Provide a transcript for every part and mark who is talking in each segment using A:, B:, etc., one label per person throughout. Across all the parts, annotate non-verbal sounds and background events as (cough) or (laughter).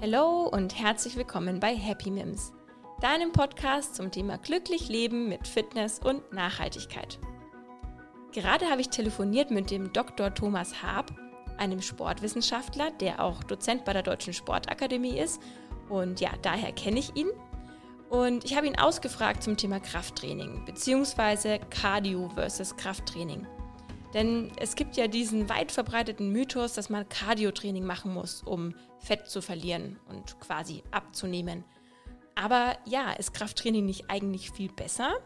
A: Hallo und herzlich willkommen bei Happy Mims, deinem Podcast zum Thema glücklich leben mit Fitness und Nachhaltigkeit. Gerade habe ich telefoniert mit dem Dr. Thomas Haab, einem Sportwissenschaftler, der auch Dozent bei der Deutschen Sportakademie ist und ja, daher kenne ich ihn. Und ich habe ihn ausgefragt zum Thema Krafttraining bzw. Cardio versus Krafttraining. Denn es gibt ja diesen weit verbreiteten Mythos, dass man Cardiotraining machen muss, um Fett zu verlieren und quasi abzunehmen. Aber ja, ist Krafttraining nicht eigentlich viel besser?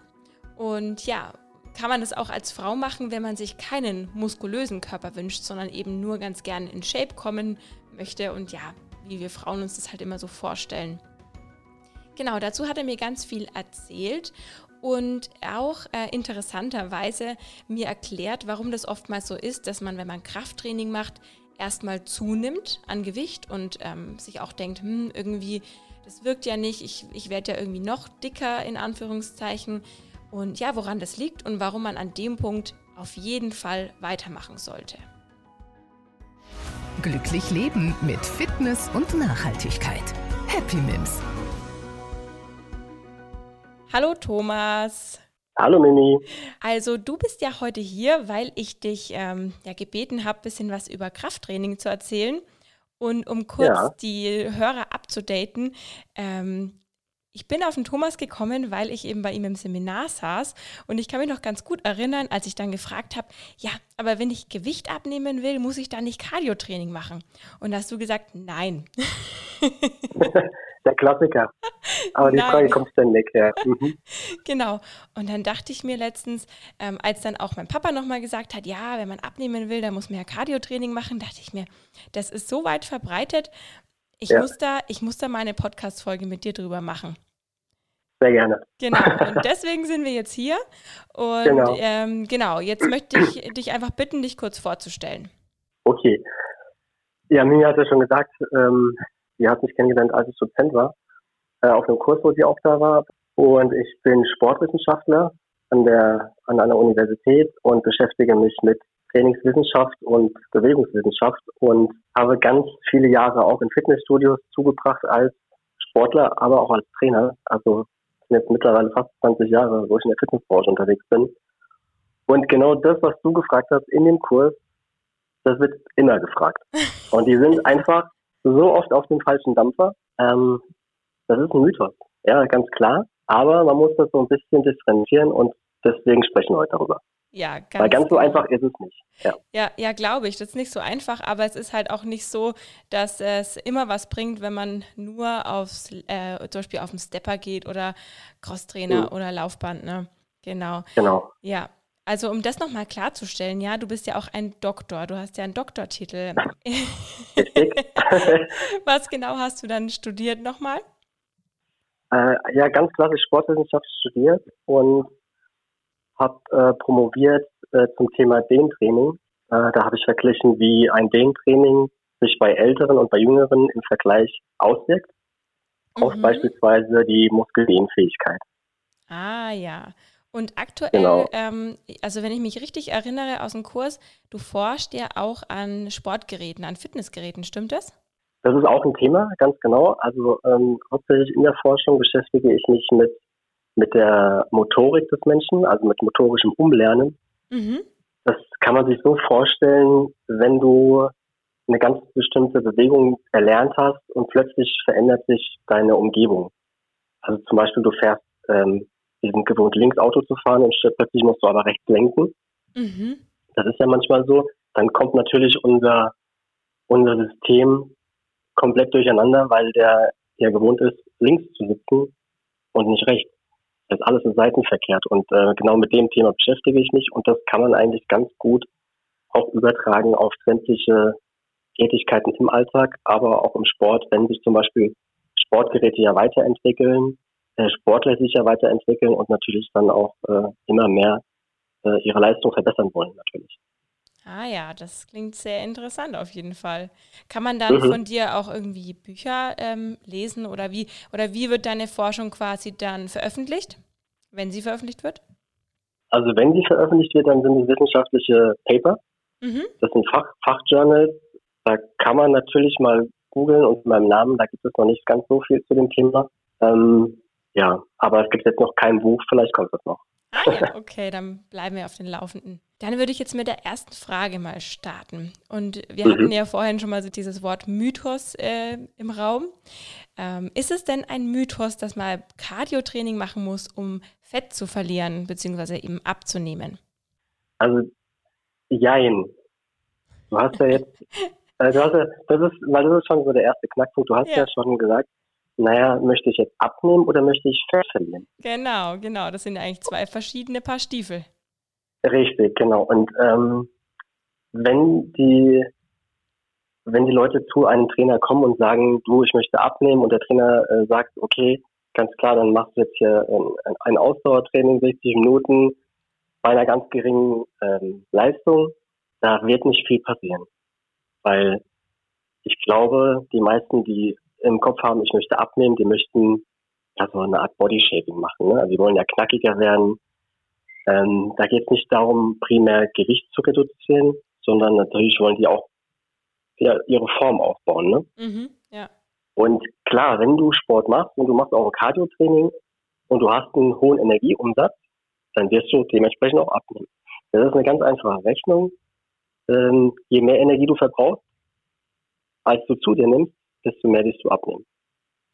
A: Und ja, kann man das auch als Frau machen, wenn man sich keinen muskulösen Körper wünscht, sondern eben nur ganz gern in Shape kommen möchte und ja, wie wir Frauen uns das halt immer so vorstellen. Genau, dazu hat er mir ganz viel erzählt und auch äh, interessanterweise mir erklärt, warum das oftmals so ist, dass man, wenn man Krafttraining macht, erstmal zunimmt an Gewicht und ähm, sich auch denkt, hm, irgendwie, das wirkt ja nicht, ich, ich werde ja irgendwie noch dicker in Anführungszeichen. Und ja, woran das liegt und warum man an dem Punkt auf jeden Fall weitermachen sollte.
B: Glücklich leben mit Fitness und Nachhaltigkeit. Happy Mims.
A: Hallo Thomas.
C: Hallo Mimi.
A: Also du bist ja heute hier, weil ich dich ähm, ja gebeten habe, ein bisschen was über Krafttraining zu erzählen. Und um kurz ja. die Hörer abzudaten, ähm, ich bin auf den Thomas gekommen, weil ich eben bei ihm im Seminar saß und ich kann mich noch ganz gut erinnern, als ich dann gefragt habe, ja, aber wenn ich Gewicht abnehmen will, muss ich dann nicht Cardiotraining machen? Und da hast du gesagt, nein. (laughs) (laughs)
C: der Klassiker. Aber die (laughs) Nein. Frage kommt ständig, ja. Mhm. (laughs)
A: Genau. Und dann dachte ich mir letztens, ähm, als dann auch mein Papa nochmal gesagt hat, ja, wenn man abnehmen will, dann muss man ja Cardiotraining machen, dachte ich mir, das ist so weit verbreitet. Ich, ja. muss, da, ich muss da mal eine Podcast-Folge mit dir drüber machen.
C: Sehr gerne.
A: Genau, und (laughs) deswegen sind wir jetzt hier. Und genau, ähm, genau jetzt möchte ich dich einfach bitten, dich kurz vorzustellen.
C: Okay. Ja, Mimi hat ja schon gesagt, ähm, Sie hat mich kennengelernt, als ich Dozent war, äh, auf einem Kurs, wo sie auch da war. Und ich bin Sportwissenschaftler an der, an einer Universität und beschäftige mich mit Trainingswissenschaft und Bewegungswissenschaft und habe ganz viele Jahre auch in Fitnessstudios zugebracht als Sportler, aber auch als Trainer. Also sind jetzt mittlerweile fast 20 Jahre, wo ich in der Fitnessbranche unterwegs bin. Und genau das, was du gefragt hast in dem Kurs, das wird immer gefragt. (laughs) Und die sind einfach so oft auf dem falschen Dampfer. Ähm, das ist ein Mythos. Ja, ganz klar. Aber man muss das so ein bisschen differenzieren und deswegen sprechen wir heute darüber.
A: Ja, ganz
C: Weil ganz so genau. einfach ist es nicht.
A: Ja, ja, ja glaube ich. Das ist nicht so einfach, aber es ist halt auch nicht so, dass es immer was bringt, wenn man nur aufs, äh, zum Beispiel auf den Stepper geht oder Crosstrainer mhm. oder Laufband. Ne? Genau.
C: Genau.
A: Ja, also um das nochmal klarzustellen, ja, du bist ja auch ein Doktor, du hast ja einen Doktortitel. (laughs) (laughs) Was genau hast du dann studiert nochmal?
C: Äh, ja, ganz klassisch Sportwissenschaft studiert und habe äh, promoviert äh, zum Thema Dehntraining. Äh, da habe ich verglichen, wie ein Dehntraining sich bei Älteren und bei Jüngeren im Vergleich auswirkt. Mhm. Auf beispielsweise die Muskeldehnfähigkeit.
A: Ah ja. Und aktuell, genau. ähm, also wenn ich mich richtig erinnere aus dem Kurs, du forschst ja auch an Sportgeräten, an Fitnessgeräten, stimmt das?
C: Das ist auch ein Thema, ganz genau. Also ähm, hauptsächlich in der Forschung beschäftige ich mich mit, mit der Motorik des Menschen, also mit motorischem Umlernen. Mhm. Das kann man sich so vorstellen, wenn du eine ganz bestimmte Bewegung erlernt hast und plötzlich verändert sich deine Umgebung. Also zum Beispiel du fährst ähm, wir sind gewohnt, links Auto zu fahren und plötzlich musst du aber rechts lenken. Mhm. Das ist ja manchmal so. Dann kommt natürlich unser, unser System komplett durcheinander, weil der ja gewohnt ist, links zu sitzen und nicht rechts. Das ist alles im Seitenverkehrt. Und äh, genau mit dem Thema beschäftige ich mich und das kann man eigentlich ganz gut auch übertragen auf sämtliche Tätigkeiten im Alltag, aber auch im Sport, wenn sich zum Beispiel Sportgeräte ja weiterentwickeln, äh, Sportler sich ja weiterentwickeln und natürlich dann auch äh, immer mehr äh, ihre Leistung verbessern wollen, natürlich.
A: Ah ja, das klingt sehr interessant auf jeden Fall. Kann man dann mhm. von dir auch irgendwie Bücher ähm, lesen oder wie oder wie wird deine Forschung quasi dann veröffentlicht, wenn sie veröffentlicht wird?
C: Also wenn sie veröffentlicht wird, dann sind es wissenschaftliche Paper. Mhm. Das sind Fach, Fachjournals. Da kann man natürlich mal googeln und meinem Namen, da gibt es noch nicht ganz so viel zu dem Thema. Ähm, ja, aber es gibt jetzt noch kein Buch, vielleicht kommt es noch.
A: Ah ja, (laughs) okay, dann bleiben wir auf den Laufenden. Dann würde ich jetzt mit der ersten Frage mal starten. Und wir mhm. hatten ja vorhin schon mal so dieses Wort Mythos äh, im Raum. Ähm, ist es denn ein Mythos, dass man Cardiotraining machen muss, um Fett zu verlieren, beziehungsweise eben abzunehmen?
C: Also, jein. Du hast ja jetzt, (laughs) du hast ja, das ist, weil das ist schon so der erste Knackpunkt. Du hast ja, ja schon gesagt, naja, möchte ich jetzt abnehmen oder möchte ich Fett verlieren?
A: Genau, genau. Das sind eigentlich zwei verschiedene Paar Stiefel.
C: Richtig, genau. Und ähm, wenn die wenn die Leute zu einem Trainer kommen und sagen, du, ich möchte abnehmen und der Trainer äh, sagt, okay, ganz klar, dann machst du jetzt hier ein, ein Ausdauertraining, 60 Minuten bei einer ganz geringen ähm, Leistung, da wird nicht viel passieren. Weil ich glaube, die meisten, die im Kopf haben, ich möchte abnehmen, die möchten ja so eine Art Bodyshaping machen. Ne? Also die wollen ja knackiger werden. Ähm, da geht es nicht darum, primär Gewicht zu reduzieren, sondern natürlich wollen die auch ja, ihre Form aufbauen. Ne?
A: Mhm, ja.
C: Und klar, wenn du Sport machst und du machst auch ein Cardio-Training und du hast einen hohen Energieumsatz, dann wirst du dementsprechend auch abnehmen. Das ist eine ganz einfache Rechnung. Ähm, je mehr Energie du verbrauchst, als du zu dir nimmst, desto mehr wirst du abnehmen.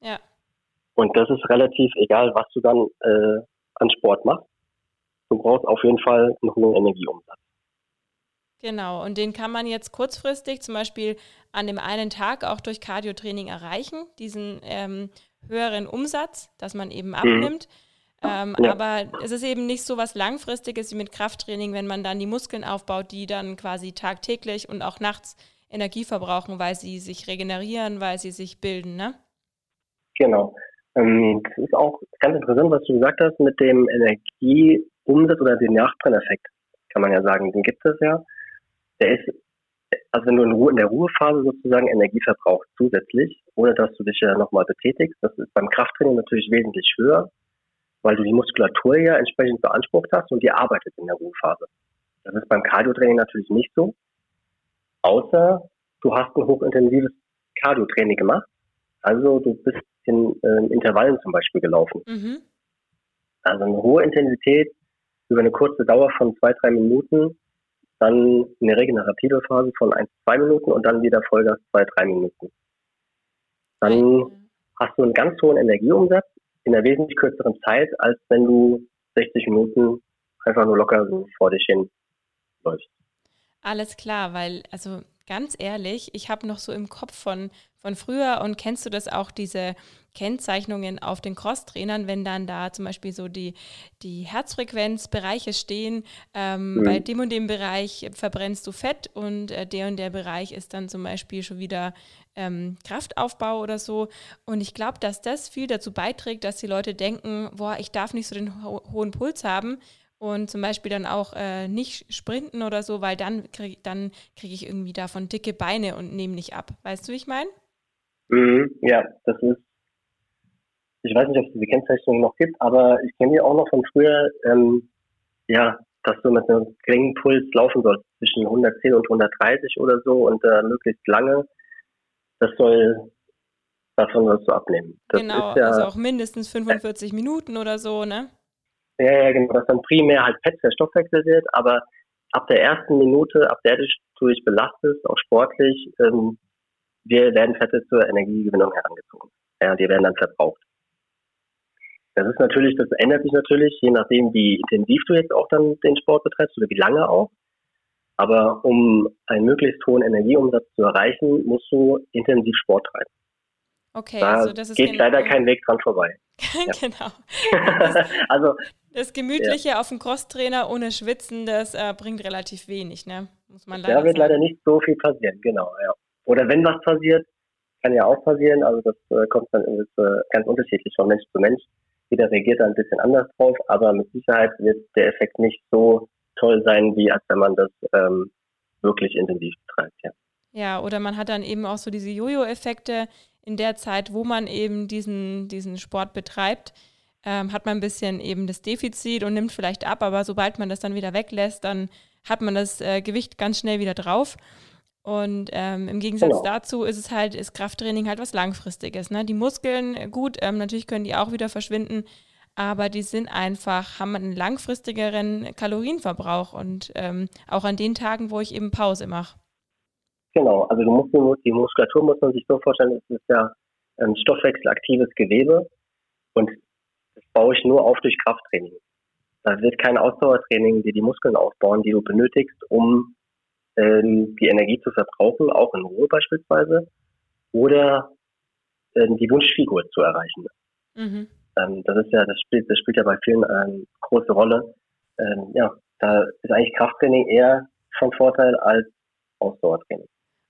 A: Ja.
C: Und das ist relativ egal, was du dann äh, an Sport machst. Du brauchst auf jeden Fall einen hohen Energieumsatz.
A: Genau, und den kann man jetzt kurzfristig zum Beispiel an dem einen Tag auch durch Cardiotraining erreichen, diesen ähm, höheren Umsatz, dass man eben mhm. abnimmt. Mhm. Ähm, ja. Aber es ist eben nicht so was Langfristiges wie mit Krafttraining, wenn man dann die Muskeln aufbaut, die dann quasi tagtäglich und auch nachts Energie verbrauchen, weil sie sich regenerieren, weil sie sich bilden, ne?
C: Genau. Ähm, das ist auch ganz interessant, was du gesagt hast mit dem Energieumsatz oder dem Nachbrenneffekt, kann man ja sagen. Den gibt es ja. Der ist, also wenn du in, Ruhe, in der Ruhephase sozusagen Energie verbrauchst zusätzlich, ohne dass du dich ja nochmal betätigst, das ist beim Krafttraining natürlich wesentlich höher, weil du die Muskulatur ja entsprechend beansprucht hast und die arbeitet in der Ruhephase. Das ist beim Cardiotraining natürlich nicht so. Außer du hast ein hochintensives Cardio-Training gemacht. Also du bist in äh, Intervallen zum Beispiel gelaufen. Mhm. Also eine hohe Intensität über eine kurze Dauer von zwei, drei Minuten, dann eine regenerative Phase von ein, zwei Minuten und dann wieder Vollgas zwei, drei Minuten. Dann hast du einen ganz hohen Energieumsatz in einer wesentlich kürzeren Zeit, als wenn du 60 Minuten einfach nur locker so vor dich hin läufst.
A: Alles klar, weil, also ganz ehrlich, ich habe noch so im Kopf von, von früher und kennst du das auch, diese Kennzeichnungen auf den Crosstrainern, wenn dann da zum Beispiel so die, die Herzfrequenzbereiche stehen, ähm, mhm. bei dem und dem Bereich verbrennst du Fett und äh, der und der Bereich ist dann zum Beispiel schon wieder ähm, Kraftaufbau oder so. Und ich glaube, dass das viel dazu beiträgt, dass die Leute denken, boah, ich darf nicht so den ho hohen Puls haben und zum Beispiel dann auch äh, nicht sprinten oder so, weil dann kriege dann krieg ich irgendwie davon dicke Beine und nehme nicht ab. Weißt du, wie ich meine?
C: Mhm, ja, das ist, ich weiß nicht, ob es diese Kennzeichnung noch gibt, aber ich kenne die auch noch von früher, ähm, ja, dass du mit einem geringen Puls laufen sollst, zwischen 110 und 130 oder so und äh, möglichst lange. Das soll, davon sollst du abnehmen. Das
A: genau, ja, also auch mindestens 45 äh, Minuten oder so, ne?
C: Ja, ja, genau, dass dann primär halt Fett verstoffwechselt wird, aber ab der ersten Minute, ab der du dich belastest, auch sportlich, ähm, wir werden Fette zur Energiegewinnung herangezogen. Ja, die werden dann verbraucht. Das ist natürlich, das ändert sich natürlich, je nachdem, wie intensiv du jetzt auch dann den Sport betreibst oder wie lange auch. Aber um einen möglichst hohen Energieumsatz zu erreichen, musst du intensiv Sport treiben.
A: Okay,
C: da also das ist geht genau leider kein Weg dran vorbei. (laughs)
A: genau. Das, (laughs) also das Gemütliche ja. auf dem Crosstrainer ohne Schwitzen, das äh, bringt relativ wenig, ne?
C: Muss man leider Da wird sagen. leider nicht so viel passieren, genau, ja. Oder wenn was passiert, kann ja auch passieren, also das äh, kommt dann ist, äh, ganz unterschiedlich von Mensch zu Mensch. Jeder reagiert da ein bisschen anders drauf, aber mit Sicherheit wird der Effekt nicht so toll sein, wie als wenn man das ähm, wirklich intensiv betreibt, ja.
A: Ja, oder man hat dann eben auch so diese Jojo-Effekte in der Zeit, wo man eben diesen, diesen Sport betreibt, ähm, hat man ein bisschen eben das Defizit und nimmt vielleicht ab, aber sobald man das dann wieder weglässt, dann hat man das äh, Gewicht ganz schnell wieder drauf. Und ähm, im Gegensatz genau. dazu ist es halt, ist Krafttraining halt was Langfristiges. Ne? Die Muskeln, gut, ähm, natürlich können die auch wieder verschwinden, aber die sind einfach, haben einen langfristigeren Kalorienverbrauch und ähm, auch an den Tagen, wo ich eben Pause mache.
C: Genau, also du musst die Muskulatur muss man sich so vorstellen, es ist ja ein stoffwechselaktives Gewebe und das baue ich nur auf durch Krafttraining. Da wird kein Ausdauertraining dir die Muskeln aufbauen, die du benötigst, um ähm, die Energie zu verbrauchen, auch in Ruhe beispielsweise, oder ähm, die Wunschfigur zu erreichen. Mhm. Ähm, das ist ja, das spielt, das spielt ja bei vielen eine große Rolle. Ähm, ja, da ist eigentlich Krafttraining eher von Vorteil als Ausdauertraining.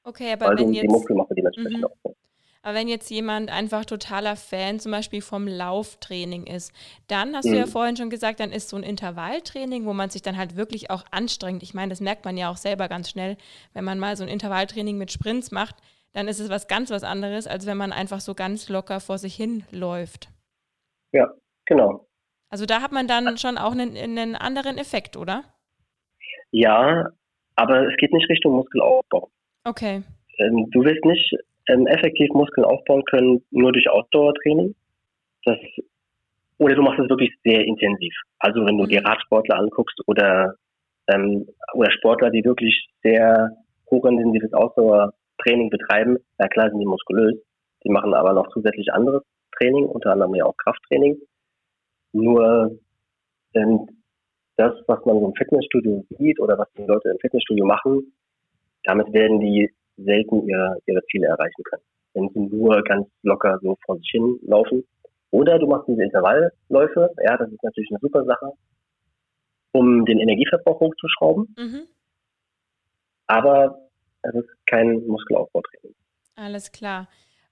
A: Okay, aber weil wenn jetzt,
C: die Muskelmasse dementsprechend mhm. aufbaust.
A: Aber wenn jetzt jemand einfach totaler Fan zum Beispiel vom Lauftraining ist, dann hast mhm. du ja mhm. vorhin schon gesagt, dann ist so ein Intervalltraining, wo man sich dann halt wirklich auch anstrengt. Ich meine, das merkt man ja auch selber ganz schnell, wenn man mal so ein Intervalltraining mit Sprints macht, dann ist es was ganz was anderes, als wenn man einfach so ganz locker vor sich hin läuft.
C: Ja, genau.
A: Also da hat man dann schon auch einen, einen anderen Effekt, oder?
C: Ja, aber es geht nicht Richtung Muskelaufbau.
A: Okay.
C: Ähm, du willst nicht ähm, effektiv Muskeln aufbauen können nur durch Ausdauertraining. Das, oder du machst es wirklich sehr intensiv. Also wenn du mhm. dir Radsportler anguckst oder, ähm, oder Sportler, die wirklich sehr hochintensives Ausdauertraining betreiben, na klar sind die muskulös, die machen aber noch zusätzlich anderes Training, unter anderem ja auch Krafttraining. Nur ähm, das, was man so im Fitnessstudio sieht oder was die Leute im Fitnessstudio machen, damit werden die selten ihre, ihre Ziele erreichen können. Wenn sie nur ganz locker so vor sich hin laufen. Oder du machst diese Intervallläufe, ja, das ist natürlich eine super Sache, um den Energieverbrauch hochzuschrauben. Mhm. Aber es ist kein Muskelaufbautraining.
A: Alles klar.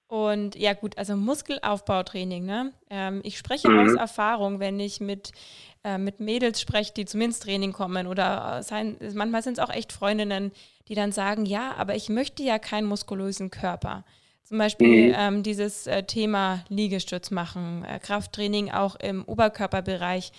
A: Und ja gut, also Muskelaufbautraining, ne? Ähm, ich spreche mhm. aus Erfahrung, wenn ich mit, äh, mit Mädels spreche, die zum Minstraining kommen oder sein, manchmal sind es auch echt Freundinnen, die dann sagen, ja, aber ich möchte ja keinen muskulösen Körper. Zum Beispiel mhm. ähm, dieses äh, Thema Liegestütz machen, äh, Krafttraining auch im Oberkörperbereich.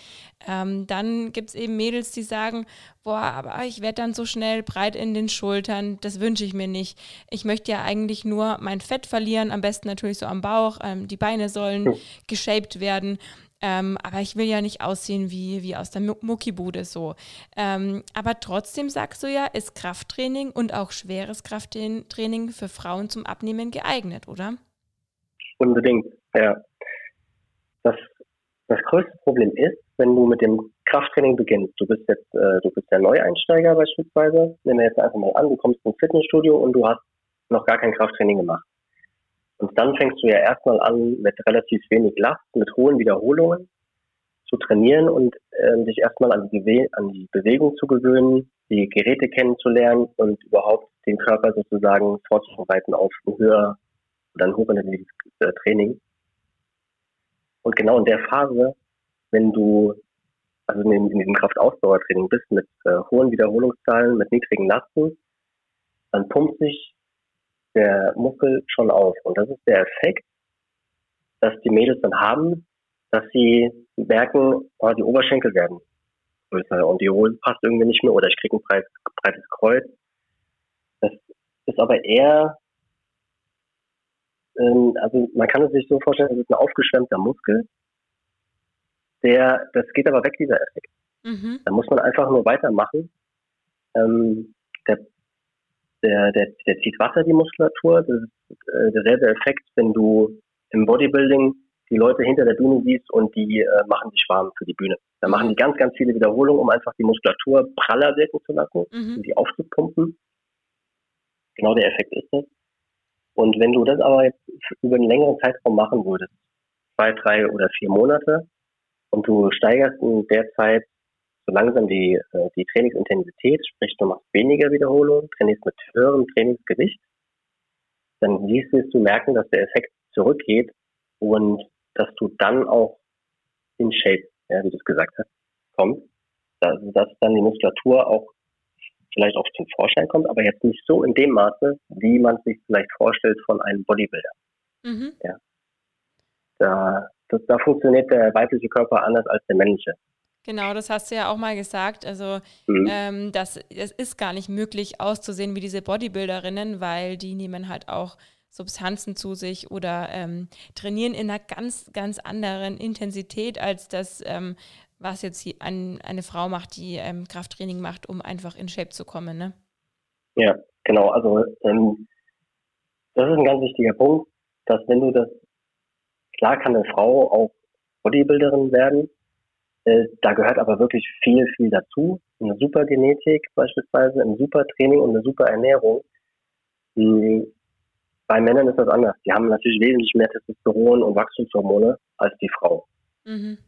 A: Ähm, dann gibt es eben Mädels, die sagen, boah, aber ich werde dann so schnell breit in den Schultern, das wünsche ich mir nicht. Ich möchte ja eigentlich nur mein Fett verlieren, am besten natürlich so am Bauch, ähm, die Beine sollen mhm. geshaped werden. Ähm, aber ich will ja nicht aussehen wie, wie aus der Muckibude so. Ähm, aber trotzdem sagst du ja, ist Krafttraining und auch schweres Krafttraining für Frauen zum Abnehmen geeignet, oder?
C: Unbedingt, ja. Das, das größte Problem ist, wenn du mit dem Krafttraining beginnst. Du bist jetzt, äh, du bist der Neueinsteiger beispielsweise. Nehmen wir jetzt einfach mal an, du kommst ins Fitnessstudio und du hast noch gar kein Krafttraining gemacht. Und dann fängst du ja erstmal an, mit relativ wenig Last, mit hohen Wiederholungen zu trainieren und äh, dich erstmal an die, an die Bewegung zu gewöhnen, die Geräte kennenzulernen und überhaupt den Körper sozusagen vorzubereiten auf ein höher oder ein hochintensives äh, Training. Und genau in der Phase, wenn du also in, in diesem Kraftausdauertraining bist mit äh, hohen Wiederholungszahlen, mit niedrigen Lasten, dann pumpt sich der Muskel schon auf. Und das ist der Effekt, dass die Mädels dann haben, dass sie merken, oh, die Oberschenkel werden größer und die Hose passt irgendwie nicht mehr oder ich kriege ein breites, breites Kreuz. Das ist aber eher, ähm, also man kann es sich so vorstellen, das ist ein aufgeschwemmter Muskel, der, das geht aber weg, dieser Effekt. Mhm. Da muss man einfach nur weitermachen. Ähm, der der, der, der zieht Wasser, die Muskulatur. Das ist äh, derselbe Effekt, wenn du im Bodybuilding die Leute hinter der Bühne siehst und die äh, machen sich warm für die Bühne. Da machen die ganz, ganz viele Wiederholungen, um einfach die Muskulatur praller wirken zu lassen, mhm. um die aufzupumpen. Genau der Effekt ist das. Und wenn du das aber jetzt über einen längeren Zeitraum machen würdest, zwei, drei oder vier Monate, und du steigerst in der Zeit so langsam die, äh, die Trainingsintensität, sprich du machst weniger Wiederholungen, trainierst mit höherem Trainingsgewicht, dann wirst du merken, dass der Effekt zurückgeht und dass du dann auch in Shape, ja, wie du es gesagt hast, kommst, dass, dass dann die Muskulatur auch vielleicht auch zum Vorschein kommt, aber jetzt nicht so in dem Maße, wie man sich vielleicht vorstellt von einem Bodybuilder. Mhm. Ja. Da, das, da funktioniert der weibliche Körper anders als der männliche.
A: Genau, das hast du ja auch mal gesagt. Also, mhm. ähm, das, es ist gar nicht möglich auszusehen wie diese Bodybuilderinnen, weil die nehmen halt auch Substanzen zu sich oder ähm, trainieren in einer ganz, ganz anderen Intensität als das, ähm, was jetzt ein, eine Frau macht, die ähm, Krafttraining macht, um einfach in Shape zu kommen. Ne?
C: Ja, genau. Also, ähm, das ist ein ganz wichtiger Punkt, dass wenn du das, klar kann eine Frau auch Bodybuilderin werden, da gehört aber wirklich viel, viel dazu. Eine super Genetik beispielsweise, ein super Training und eine super Ernährung. Bei Männern ist das anders. Die haben natürlich wesentlich mehr Testosteron und Wachstumshormone als die Frau. Mhm.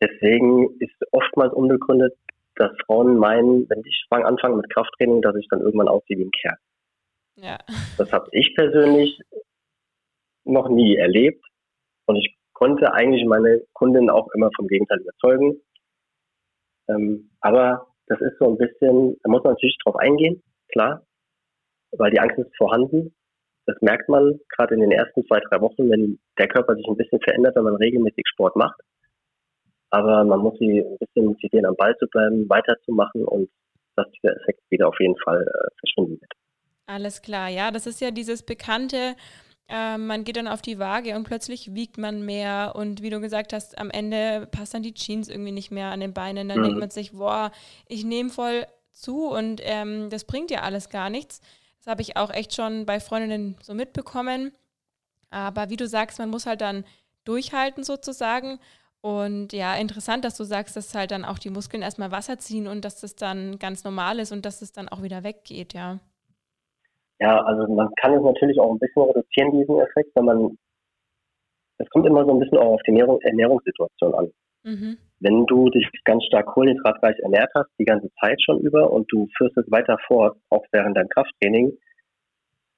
C: Deswegen ist oftmals unbegründet, dass Frauen meinen, wenn ich anfange mit Krafttraining, dass ich dann irgendwann aussehe wie ein Kerl. Ja. Das habe ich persönlich noch nie erlebt. Und ich konnte eigentlich meine Kundin auch immer vom Gegenteil überzeugen. Ähm, aber das ist so ein bisschen, da muss man natürlich drauf eingehen, klar, weil die Angst ist vorhanden. Das merkt man gerade in den ersten zwei, drei Wochen, wenn der Körper sich ein bisschen verändert, wenn man regelmäßig Sport macht. Aber man muss sie ein bisschen motivieren, am Ball zu bleiben, weiterzumachen und dass dieser Effekt wieder auf jeden Fall äh, verschwinden wird.
A: Alles klar, ja, das ist ja dieses bekannte, äh, man geht dann auf die Waage und plötzlich wiegt man mehr und wie du gesagt hast, am Ende passt dann die Jeans irgendwie nicht mehr an den Beinen. Dann mhm. denkt man sich, boah, ich nehme voll zu und ähm, das bringt ja alles gar nichts. Das habe ich auch echt schon bei Freundinnen so mitbekommen. Aber wie du sagst, man muss halt dann durchhalten sozusagen. Und ja, interessant, dass du sagst, dass halt dann auch die Muskeln erstmal Wasser ziehen und dass das dann ganz normal ist und dass es dann auch wieder weggeht, ja.
C: Ja, also man kann es natürlich auch ein bisschen reduzieren, diesen Effekt, wenn man, es kommt immer so ein bisschen auch auf die Ernährung, Ernährungssituation an. Mhm. Wenn du dich ganz stark kohlenhydratreich ernährt hast, die ganze Zeit schon über und du führst es weiter fort, auch während deinem Krafttraining,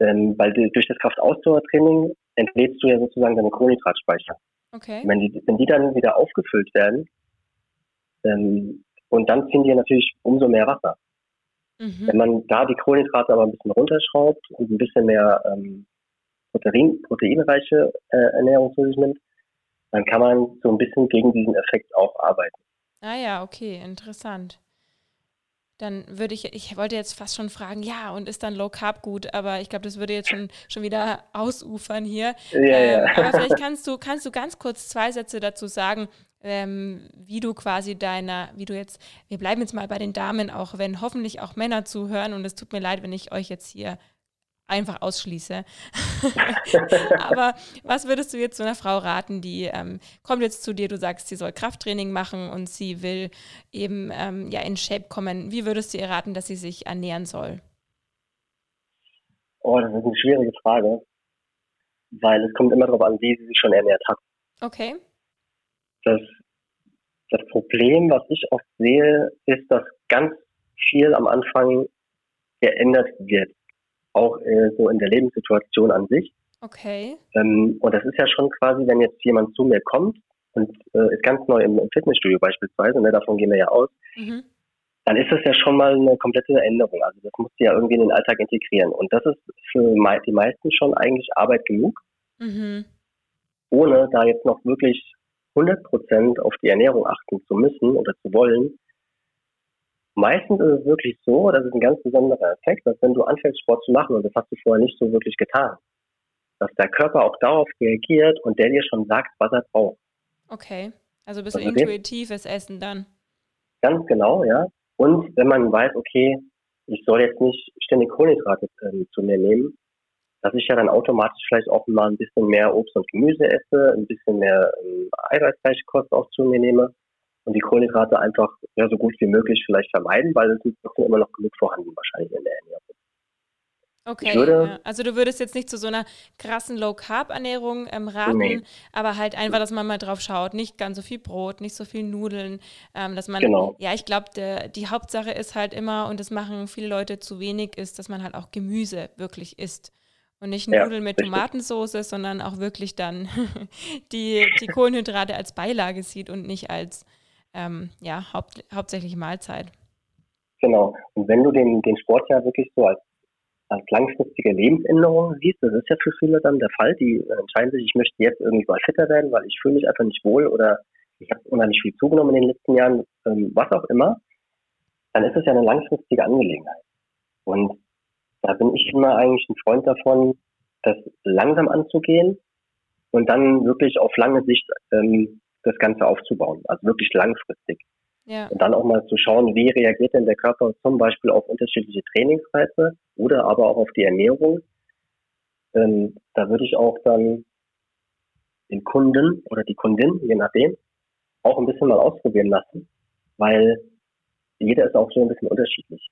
C: ähm, weil du, durch das Kraftausdauertraining entlädst du ja sozusagen deine Kohlenhydratspeicher. Okay. Wenn die, wenn die dann wieder aufgefüllt werden, ähm, und dann ziehen die natürlich umso mehr Wasser. Mhm. Wenn man da die Kohlenhydrate aber ein bisschen runterschraubt und ein bisschen mehr ähm, Protein, proteinreiche äh, Ernährung zu sich nimmt, dann kann man so ein bisschen gegen diesen Effekt auch arbeiten.
A: Ah ja, okay, interessant. Dann würde ich, ich wollte jetzt fast schon fragen, ja, und ist dann Low Carb gut, aber ich glaube, das würde jetzt schon, schon wieder ausufern hier. Ja, ähm, ja. Aber vielleicht (laughs) kannst du, kannst du ganz kurz zwei Sätze dazu sagen, ähm, wie du quasi deiner, wie du jetzt, wir bleiben jetzt mal bei den Damen, auch wenn hoffentlich auch Männer zuhören und es tut mir leid, wenn ich euch jetzt hier einfach ausschließe. (laughs) Aber was würdest du jetzt zu einer Frau raten, die ähm, kommt jetzt zu dir, du sagst, sie soll Krafttraining machen und sie will eben ähm, ja in Shape kommen. Wie würdest du ihr raten, dass sie sich ernähren soll?
C: Oh, das ist eine schwierige Frage, weil es kommt immer darauf an, wie sie sich schon ernährt hat.
A: Okay
C: das, das Problem, was ich oft sehe, ist, dass ganz viel am Anfang geändert wird. Auch äh, so in der Lebenssituation an sich.
A: Okay.
C: Ähm, und das ist ja schon quasi, wenn jetzt jemand zu mir kommt und äh, ist ganz neu im, im Fitnessstudio beispielsweise, ne, davon gehen wir ja aus, mhm. dann ist das ja schon mal eine komplette Änderung. Also das muss du ja irgendwie in den Alltag integrieren. Und das ist für die meisten schon eigentlich Arbeit genug, mhm. ohne da jetzt noch wirklich 100 Prozent auf die Ernährung achten zu müssen oder zu wollen. Meistens ist es wirklich so, das ist ein ganz besonderer Effekt, dass wenn du anfängst, Sport zu machen, und das hast du vorher nicht so wirklich getan, dass der Körper auch darauf reagiert und der dir schon sagt, was er braucht.
A: Okay, also ein bisschen also intuitives Essen dann.
C: Ganz genau, ja. Und wenn man weiß, okay, ich soll jetzt nicht ständig Kohlenhydrate äh, zu mir nehmen, dass ich ja dann automatisch vielleicht auch mal ein bisschen mehr Obst und Gemüse esse, ein bisschen mehr ähm, eiweißreiche Kost auch zu mir nehme und die Kohlenhydrate einfach ja, so gut wie möglich vielleicht vermeiden, weil es ist immer noch genug vorhanden wahrscheinlich in der Ernährung.
A: Okay, würde, ja. also du würdest jetzt nicht zu so einer krassen Low-Carb-Ernährung ähm, raten, nee. aber halt einfach, dass man mal drauf schaut, nicht ganz so viel Brot, nicht so viel Nudeln, ähm, dass man, genau. ja, ich glaube, die Hauptsache ist halt immer, und das machen viele Leute zu wenig, ist, dass man halt auch Gemüse wirklich isst. Und nicht Nudeln ja, mit richtig. Tomatensauce, sondern auch wirklich dann (laughs) die, die Kohlenhydrate als Beilage sieht und nicht als ähm, ja, haupt, hauptsächliche Mahlzeit.
C: Genau. Und wenn du den, den Sport ja wirklich so als, als langfristige Lebensänderung siehst, das ist ja für viele dann der Fall, die entscheiden sich, ich möchte jetzt irgendwie mal fitter werden, weil ich fühle mich einfach nicht wohl oder ich habe unheimlich viel zugenommen in den letzten Jahren, ähm, was auch immer, dann ist es ja eine langfristige Angelegenheit. Und da bin ich immer eigentlich ein Freund davon, das langsam anzugehen und dann wirklich auf lange Sicht ähm, das Ganze aufzubauen, also wirklich langfristig. Ja. Und dann auch mal zu schauen, wie reagiert denn der Körper zum Beispiel auf unterschiedliche Trainingsreize oder aber auch auf die Ernährung. Ähm, da würde ich auch dann den Kunden oder die Kundin, je nachdem, auch ein bisschen mal ausprobieren lassen, weil jeder ist auch so ein bisschen unterschiedlich.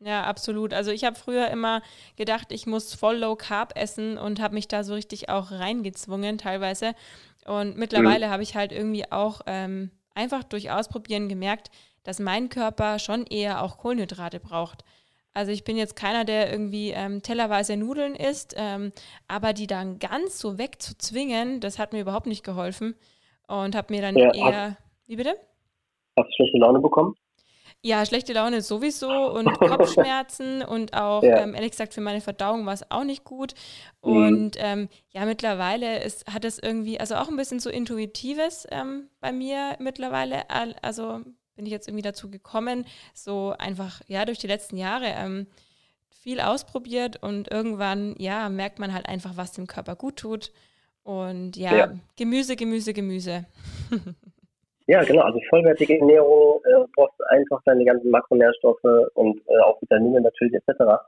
A: Ja, absolut. Also ich habe früher immer gedacht, ich muss voll Low Carb essen und habe mich da so richtig auch reingezwungen teilweise. Und mittlerweile mhm. habe ich halt irgendwie auch ähm, einfach durch Ausprobieren gemerkt, dass mein Körper schon eher auch Kohlenhydrate braucht. Also ich bin jetzt keiner, der irgendwie ähm, tellerweise Nudeln isst, ähm, aber die dann ganz so wegzuzwingen, das hat mir überhaupt nicht geholfen und habe mir dann ja, eher. Hast, wie bitte?
C: Hast du schlechte Laune bekommen?
A: Ja, schlechte Laune sowieso und (laughs) Kopfschmerzen und auch, ja. ähm, ehrlich gesagt, für meine Verdauung war es auch nicht gut. Mhm. Und ähm, ja, mittlerweile ist, hat es irgendwie, also auch ein bisschen so Intuitives ähm, bei mir mittlerweile. Also bin ich jetzt irgendwie dazu gekommen, so einfach, ja, durch die letzten Jahre ähm, viel ausprobiert und irgendwann, ja, merkt man halt einfach, was dem Körper gut tut. Und ja, ja. Gemüse, Gemüse, Gemüse. (laughs)
C: Ja, genau. Also vollwertige Ernährung, äh, brauchst einfach deine ganzen Makronährstoffe und äh, auch Vitamine natürlich etc.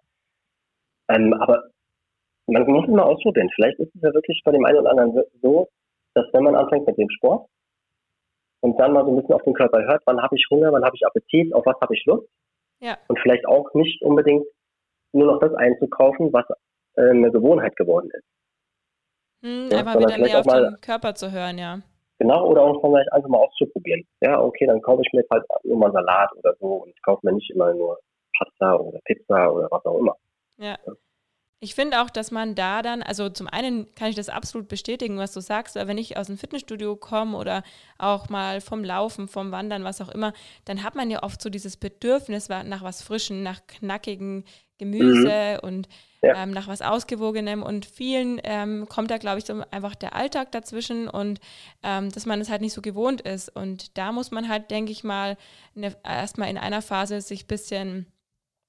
C: Ähm, aber man muss es mal ausprobieren. Vielleicht ist es ja wirklich bei dem einen oder anderen so, dass wenn man anfängt mit dem Sport und dann mal so ein bisschen auf den Körper hört, wann habe ich Hunger, wann habe ich Appetit, auf was habe ich Lust. Ja. Und vielleicht auch nicht unbedingt nur noch das einzukaufen, was äh, eine Gewohnheit geworden ist.
A: Hm, ja, einfach wieder mehr auf den Körper zu hören, ja.
C: Genau, oder auch vielleicht einfach mal auszuprobieren. Ja, okay, dann kaufe ich mir halt nur mal Salat oder so und kaufe mir nicht immer nur Pasta oder Pizza oder was auch immer.
A: Ja. Ich finde auch, dass man da dann, also zum einen kann ich das absolut bestätigen, was du sagst, weil wenn ich aus dem Fitnessstudio komme oder auch mal vom Laufen, vom Wandern, was auch immer, dann hat man ja oft so dieses Bedürfnis nach was Frischen, nach knackigen Gemüse mhm. und ja. ähm, nach was Ausgewogenem und vielen ähm, kommt da, glaube ich, so einfach der Alltag dazwischen und ähm, dass man es halt nicht so gewohnt ist. Und da muss man halt, denke ich mal, ne, erstmal in einer Phase sich ein bisschen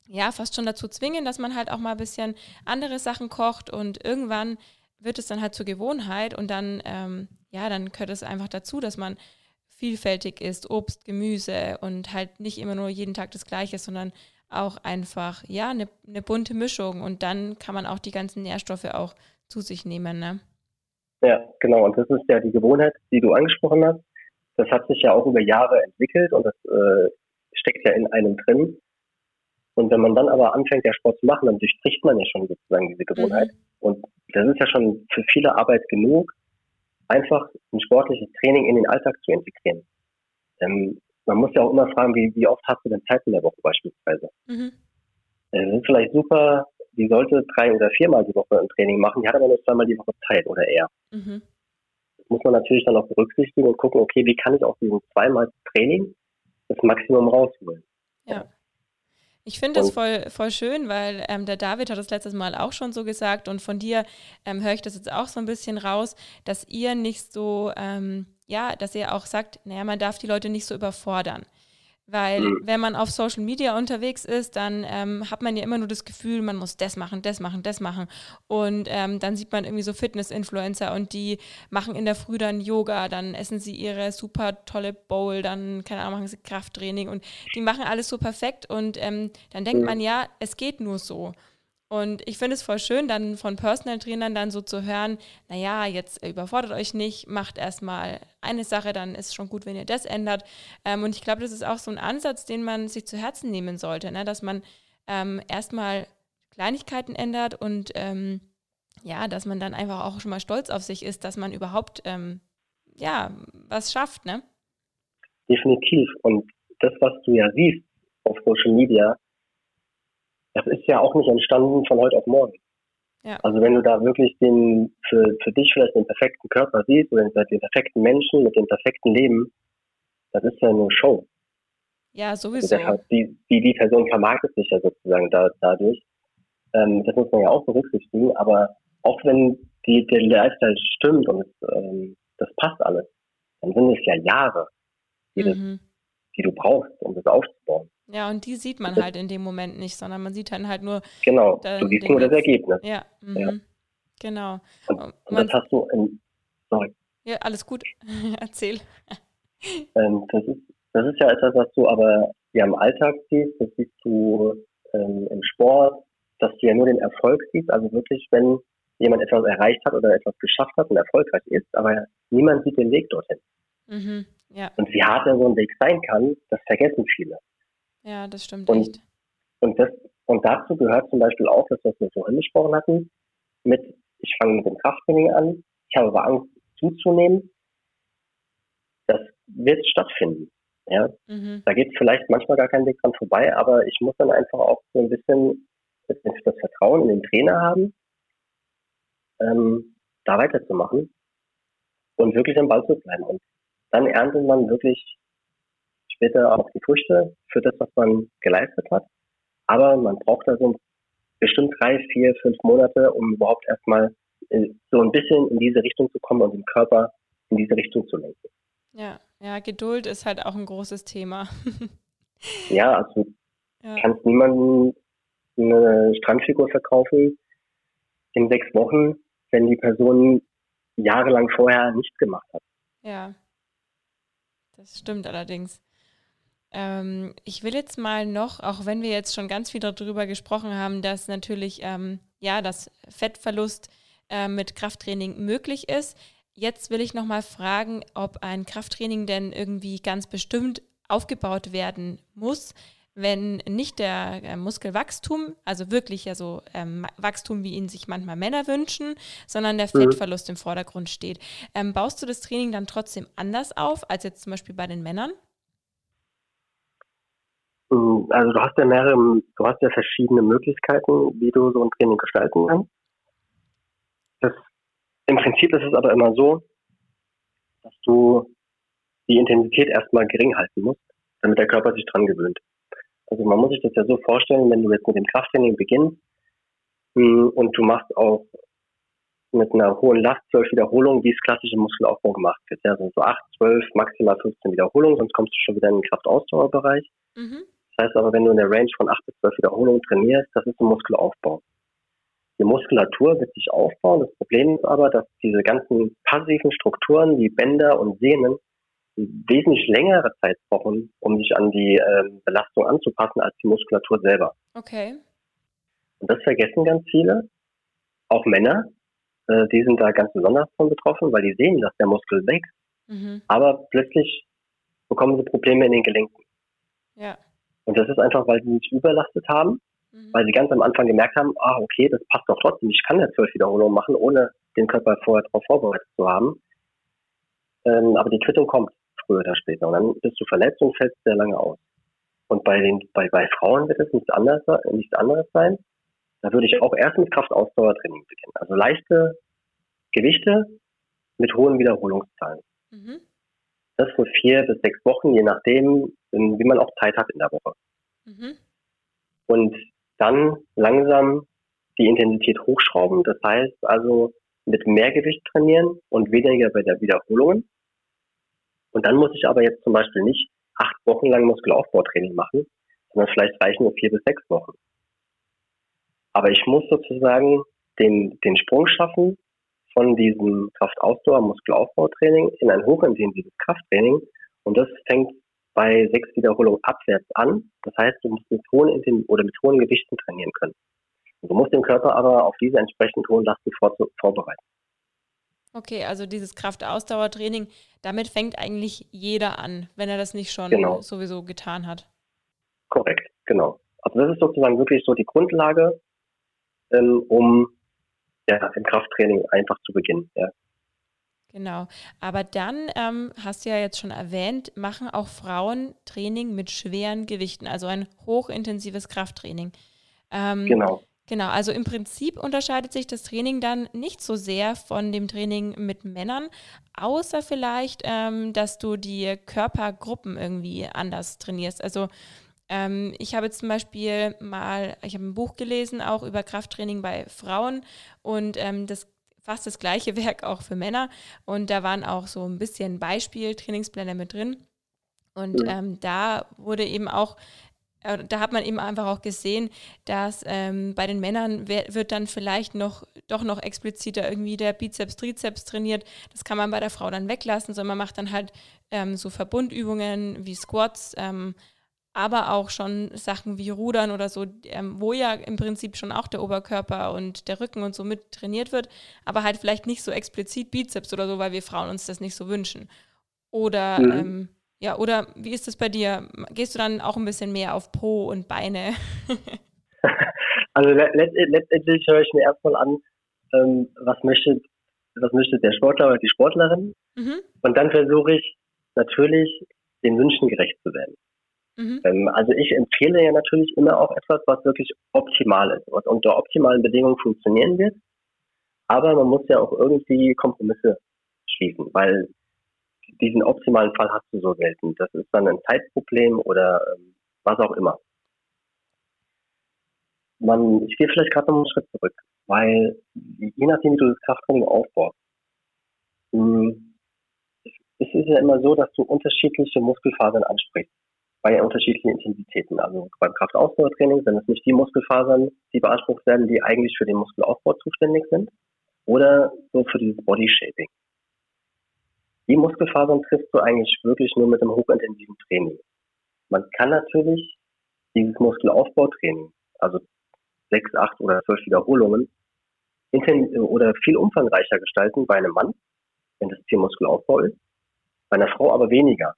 A: ja, fast schon dazu zwingen, dass man halt auch mal ein bisschen andere Sachen kocht und irgendwann wird es dann halt zur Gewohnheit und dann, ähm, ja, dann gehört es einfach dazu, dass man vielfältig isst, Obst, Gemüse und halt nicht immer nur jeden Tag das Gleiche, sondern auch einfach, ja, eine, eine bunte Mischung und dann kann man auch die ganzen Nährstoffe auch zu sich nehmen, ne?
C: Ja, genau. Und das ist ja die Gewohnheit, die du angesprochen hast. Das hat sich ja auch über Jahre entwickelt und das äh, steckt ja in einem drin. Und wenn man dann aber anfängt, ja Sport zu machen, dann durchbricht man ja schon sozusagen diese Gewohnheit. Mhm. Und das ist ja schon für viele Arbeit genug, einfach ein sportliches Training in den Alltag zu integrieren. Ähm, man muss ja auch immer fragen, wie, wie oft hast du denn Zeit in der Woche beispielsweise? Mhm. Es ist vielleicht super, die sollte drei oder viermal die Woche ein Training machen, die hat aber nur zweimal die Woche Zeit oder eher. Mhm. Das muss man natürlich dann auch berücksichtigen und gucken, okay, wie kann ich aus diesem zweimal Training das Maximum rausholen?
A: Ja. Ich finde das voll, voll schön, weil ähm, der David hat das letztes Mal auch schon so gesagt und von dir ähm, höre ich das jetzt auch so ein bisschen raus, dass ihr nicht so ähm, ja, dass er auch sagt, naja, man darf die Leute nicht so überfordern. Weil mhm. wenn man auf Social Media unterwegs ist, dann ähm, hat man ja immer nur das Gefühl, man muss das machen, das machen, das machen. Und ähm, dann sieht man irgendwie so Fitness-Influencer und die machen in der Früh dann Yoga, dann essen sie ihre super tolle Bowl, dann, keine Ahnung, machen sie Krafttraining und die machen alles so perfekt und ähm, dann denkt mhm. man ja, es geht nur so. Und ich finde es voll schön, dann von Personal Trainern dann so zu hören, naja, jetzt überfordert euch nicht, macht erstmal eine Sache, dann ist es schon gut, wenn ihr das ändert. Ähm, und ich glaube, das ist auch so ein Ansatz, den man sich zu Herzen nehmen sollte, ne? dass man ähm, erstmal Kleinigkeiten ändert und ähm, ja, dass man dann einfach auch schon mal stolz auf sich ist, dass man überhaupt ähm, ja was schafft, ne?
C: Definitiv. Und das, was du ja siehst auf Social Media, das ist ja auch nicht entstanden von heute auf morgen. Ja. Also wenn du da wirklich den für, für dich vielleicht den perfekten Körper siehst oder den perfekten Menschen mit dem perfekten Leben, das ist ja nur Show.
A: Ja, sowieso.
C: Also die, die, die Person vermarktet sich ja sozusagen da, dadurch. Ähm, das muss man ja auch berücksichtigen, aber auch wenn die, der Lifestyle stimmt und es, ähm, das passt alles, dann sind es ja Jahre, die, mhm. das, die du brauchst, um das aufzubauen.
A: Ja, und die sieht man halt in dem Moment nicht, sondern man sieht dann halt nur.
C: Genau, du siehst nur das Ergebnis.
A: Ja, mhm. ja. genau.
C: Und, und das hast du in, sorry.
A: Ja, alles gut. (laughs) Erzähl.
C: Ähm, das, ist, das ist ja etwas, was du aber ja im Alltag siehst, das siehst du ähm, im Sport, dass du ja nur den Erfolg siehst, also wirklich, wenn jemand etwas erreicht hat oder etwas geschafft hat und erfolgreich ist, aber niemand sieht den Weg dorthin.
A: Mhm, ja.
C: Und wie hart er so ein Weg sein kann, das vergessen viele.
A: Ja, das stimmt
C: und,
A: echt.
C: Und, das, und dazu gehört zum Beispiel auch, dass wir es vorhin besprochen hatten, mit, ich fange mit dem Krafttraining an, ich habe aber Angst zuzunehmen, das wird stattfinden. Ja, mhm. da geht vielleicht manchmal gar kein Weg dran vorbei, aber ich muss dann einfach auch so ein bisschen das Vertrauen in den Trainer haben, ähm, da weiterzumachen und wirklich am Ball zu bleiben. Und dann erntet man wirklich später auch die Früchte für das, was man geleistet hat. Aber man braucht da so bestimmt drei, vier, fünf Monate, um überhaupt erstmal so ein bisschen in diese Richtung zu kommen und den Körper in diese Richtung zu lenken.
A: Ja, ja, Geduld ist halt auch ein großes Thema. (laughs)
C: ja, also ja. kannst niemanden eine Strandfigur verkaufen in sechs Wochen, wenn die Person jahrelang vorher nichts gemacht hat.
A: Ja, das stimmt allerdings. Ähm, ich will jetzt mal noch, auch wenn wir jetzt schon ganz viel darüber gesprochen haben, dass natürlich ähm, ja das Fettverlust äh, mit Krafttraining möglich ist. Jetzt will ich noch mal fragen, ob ein Krafttraining denn irgendwie ganz bestimmt aufgebaut werden muss, wenn nicht der äh, Muskelwachstum, also wirklich ja so ähm, Wachstum, wie ihn sich manchmal Männer wünschen, sondern der mhm. Fettverlust im Vordergrund steht. Ähm, baust du das Training dann trotzdem anders auf, als jetzt zum Beispiel bei den Männern?
C: Also du hast ja mehrere, du hast ja verschiedene Möglichkeiten, wie du so ein Training gestalten kannst. Das, Im Prinzip ist es aber immer so, dass du die Intensität erstmal gering halten musst, damit der Körper sich dran gewöhnt. Also man muss sich das ja so vorstellen, wenn du jetzt mit dem Krafttraining beginnst hm, und du machst auch mit einer hohen Last zwölf Wiederholungen, wie es klassische Muskelaufbau gemacht wird. Ja, also so acht, zwölf, maximal 15 Wiederholungen, sonst kommst du schon wieder in den Kraftausdauerbereich. Mhm. Das heißt aber, wenn du in der Range von acht bis zwölf Wiederholungen trainierst, das ist ein Muskelaufbau. Die Muskulatur wird sich aufbauen. Das Problem ist aber, dass diese ganzen passiven Strukturen wie Bänder und Sehnen wesentlich längere Zeit brauchen, um sich an die ähm, Belastung anzupassen, als die Muskulatur selber.
A: Okay.
C: Und das vergessen ganz viele, auch Männer, äh, die sind da ganz besonders von betroffen, weil die sehen, dass der Muskel wächst, mhm. aber plötzlich bekommen sie Probleme in den Gelenken.
A: Ja.
C: Und das ist einfach, weil sie sich überlastet haben, mhm. weil sie ganz am Anfang gemerkt haben, ah, okay, das passt doch trotzdem, ich kann ja zwölf Wiederholungen machen, ohne den Körper vorher darauf vorbereitet zu haben. Ähm, aber die Quittung kommt früher oder später. Und dann bist du verletzt und fällst sehr lange aus. Und bei den, bei, bei Frauen wird es nichts anderes, nichts anderes sein. Da würde ich auch erst mit Kraftausdauertraining beginnen. Also leichte Gewichte mit hohen Wiederholungszahlen. Mhm. Das für vier bis sechs Wochen, je nachdem, wie man auch Zeit hat in der Woche. Mhm. Und dann langsam die Intensität hochschrauben. Das heißt also mit mehr Gewicht trainieren und weniger bei der Wiederholungen. Und dann muss ich aber jetzt zum Beispiel nicht acht Wochen lang Muskelaufbautraining machen, sondern vielleicht reichen nur vier bis sechs Wochen. Aber ich muss sozusagen den, den Sprung schaffen von diesem Kraftausdauer-Muskelaufbautraining in ein hochintensives Krafttraining. Und das fängt bei sechs Wiederholungen abwärts an. Das heißt, du musst mit hohen oder mit hohen Gewichten trainieren können. Du musst den Körper aber auf diese entsprechend hohen Lasten vor vorbereiten.
A: Okay, also dieses Kraftausdauertraining, damit fängt eigentlich jeder an, wenn er das nicht schon
C: genau.
A: sowieso getan hat.
C: Korrekt, genau. Also das ist sozusagen wirklich so die Grundlage, ähm, um ja, im Krafttraining einfach zu beginnen. Ja.
A: Genau. Aber dann ähm, hast du ja jetzt schon erwähnt, machen auch Frauen Training mit schweren Gewichten, also ein hochintensives Krafttraining.
C: Ähm, genau.
A: Genau, also im Prinzip unterscheidet sich das Training dann nicht so sehr von dem Training mit Männern, außer vielleicht, ähm, dass du die Körpergruppen irgendwie anders trainierst. Also ähm, ich habe zum Beispiel mal, ich habe ein Buch gelesen, auch über Krafttraining bei Frauen und ähm, das fast das gleiche (laughs) Werk auch für Männer. Und da waren auch so ein bisschen Beispiel-Trainingspläne mit drin. Und mhm. ähm, da wurde eben auch äh, da hat man eben einfach auch gesehen, dass ähm, bei den Männern wird dann vielleicht noch doch noch expliziter irgendwie der Bizeps, Trizeps trainiert. Das kann man bei der Frau dann weglassen, sondern man macht dann halt ähm, so Verbundübungen wie Squats, ähm, aber auch schon Sachen wie Rudern oder so, ähm, wo ja im Prinzip schon auch der Oberkörper und der Rücken und so mit trainiert wird, aber halt vielleicht nicht so explizit Bizeps oder so, weil wir Frauen uns das nicht so wünschen. Oder mhm. ähm, ja, oder wie ist das bei dir? Gehst du dann auch ein bisschen mehr auf Po und Beine? (laughs)
C: also letztendlich höre ich mir erstmal an, ähm, was möchte was möchte der Sportler oder die Sportlerin. Mhm. Und dann versuche ich natürlich, den Wünschen gerecht zu werden. Mhm. Ähm, also ich empfehle ja natürlich immer auch etwas, was wirklich optimal ist, was unter optimalen Bedingungen funktionieren wird. Aber man muss ja auch irgendwie Kompromisse schließen, weil diesen optimalen Fall hast du so selten. Das ist dann ein Zeitproblem oder ähm, was auch immer. Man, ich gehe vielleicht gerade noch einen Schritt zurück, weil je nachdem, wie du das Krafttraining aufbaust, hm, es ist ja immer so, dass du unterschiedliche Muskelfasern ansprichst bei unterschiedlichen Intensitäten. Also beim Kraftausdauertraining sind es nicht die Muskelfasern, die beansprucht werden, die eigentlich für den Muskelaufbau zuständig sind, oder so für dieses Body Shaping. Die Muskelfasern triffst du eigentlich wirklich nur mit einem hochintensiven Training. Man kann natürlich dieses Muskelaufbautraining, also sechs, acht oder zwölf Wiederholungen, oder viel umfangreicher gestalten bei einem Mann, wenn das Ziel Muskelaufbau ist, bei einer Frau aber weniger.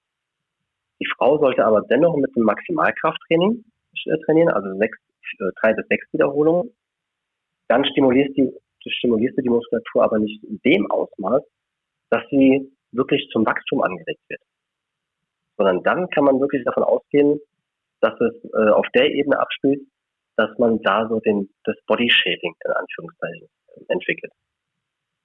C: Die Frau sollte aber dennoch mit dem Maximalkrafttraining äh, trainieren, also sechs, äh, drei bis sechs Wiederholungen. Dann stimulierst, die, stimulierst du die Muskulatur aber nicht in dem Ausmaß, dass sie wirklich zum Wachstum angeregt wird. Sondern dann kann man wirklich davon ausgehen, dass es äh, auf der Ebene abspielt, dass man da so den, das Body Shaping in Anführungszeichen entwickelt.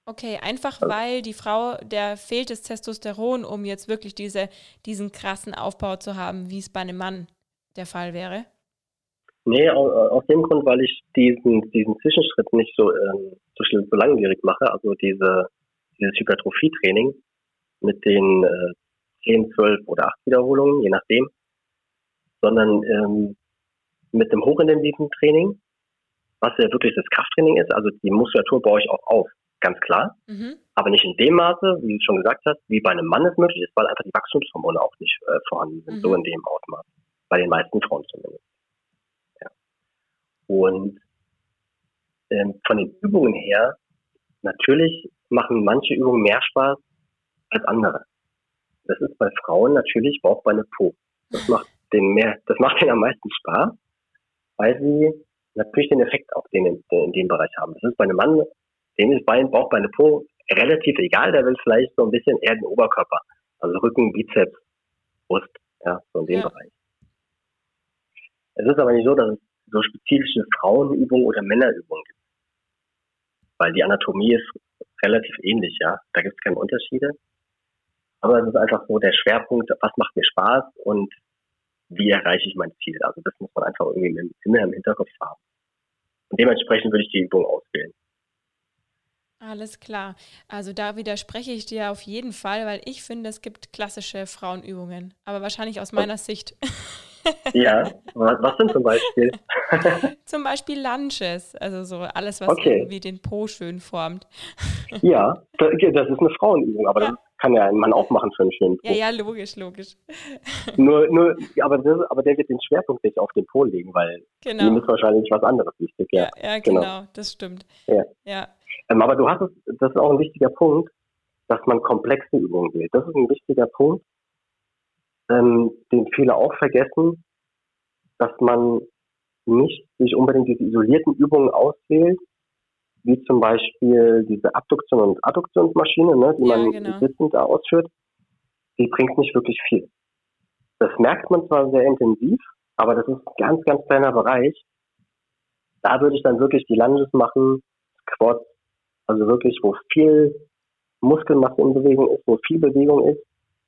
A: Okay, einfach also, weil die Frau, der fehlt das Testosteron, um jetzt wirklich diese, diesen krassen Aufbau zu haben, wie es bei einem Mann der Fall wäre?
C: Nee, aus dem Grund, weil ich diesen, diesen Zwischenschritt nicht so, ähm, so, so langwierig mache, also diese, dieses Hypertrophie-Training, mit den äh, 10, 12 oder 8 Wiederholungen, je nachdem, sondern ähm, mit dem hochintensiven Training, was ja wirklich das Krafttraining ist, also die Muskulatur baue ich auch auf, ganz klar, mhm. aber nicht in dem Maße, wie du schon gesagt hast, wie bei einem Mann es möglich ist, weil einfach die Wachstumshormone auch nicht äh, vorhanden sind, mhm. so in dem Ausmaß, bei den meisten Frauen zumindest. Ja. Und ähm, von den Übungen her, natürlich machen manche Übungen mehr Spaß als andere. Das ist bei Frauen natürlich Bauch, Beine, Po. Das macht den mehr, das macht denen am meisten Spaß, weil sie natürlich den Effekt auch den in, in dem Bereich haben. Das ist bei einem Mann, dem ist Bein, Bauch, Beine, Po relativ egal, der will vielleicht so ein bisschen eher den Oberkörper. Also Rücken, Bizeps, Brust, ja, so in dem ja. Bereich. Es ist aber nicht so, dass es so spezifische Frauenübungen oder Männerübungen gibt. Weil die Anatomie ist relativ ähnlich, ja. Da gibt es keine Unterschiede. Aber es ist einfach so der Schwerpunkt, was macht mir Spaß und wie erreiche ich mein Ziel. Also das muss man einfach irgendwie immer im Hinterkopf haben. Und dementsprechend würde ich die Übung auswählen.
A: Alles klar. Also da widerspreche ich dir auf jeden Fall, weil ich finde, es gibt klassische Frauenübungen, aber wahrscheinlich aus meiner Sicht. (laughs)
C: Ja, was denn zum Beispiel? (laughs) (laughs)
A: zum Beispiel Lunches, also so alles, was okay. irgendwie den Po schön formt.
C: Ja, das ist eine Frauenübung, aber ja. das kann ja ein Mann auch machen für einen schönen Po.
A: Ja, ja, logisch, logisch.
C: Nur, nur, aber, das, aber der wird den Schwerpunkt nicht auf den Po legen, weil genau. ihm ist wahrscheinlich was anderes wichtig.
A: Ja, ja, ja genau. genau. das stimmt.
C: Ja. ja. Ähm, aber du hast es, das ist auch ein wichtiger Punkt, dass man komplexe Übungen wählt. Das ist ein wichtiger Punkt, ähm, den viele auch vergessen, dass man nicht sich unbedingt diese isolierten Übungen auswählt, wie zum Beispiel diese Abduktion- und Adduktionsmaschine, ne, die ja, man genau. sitzend da ausführt, die bringt nicht wirklich viel. Das merkt man zwar sehr intensiv, aber das ist ein ganz, ganz kleiner Bereich. Da würde ich dann wirklich die Lunges machen, Squats, also wirklich, wo viel Muskelmasse in Bewegung ist, wo viel Bewegung ist,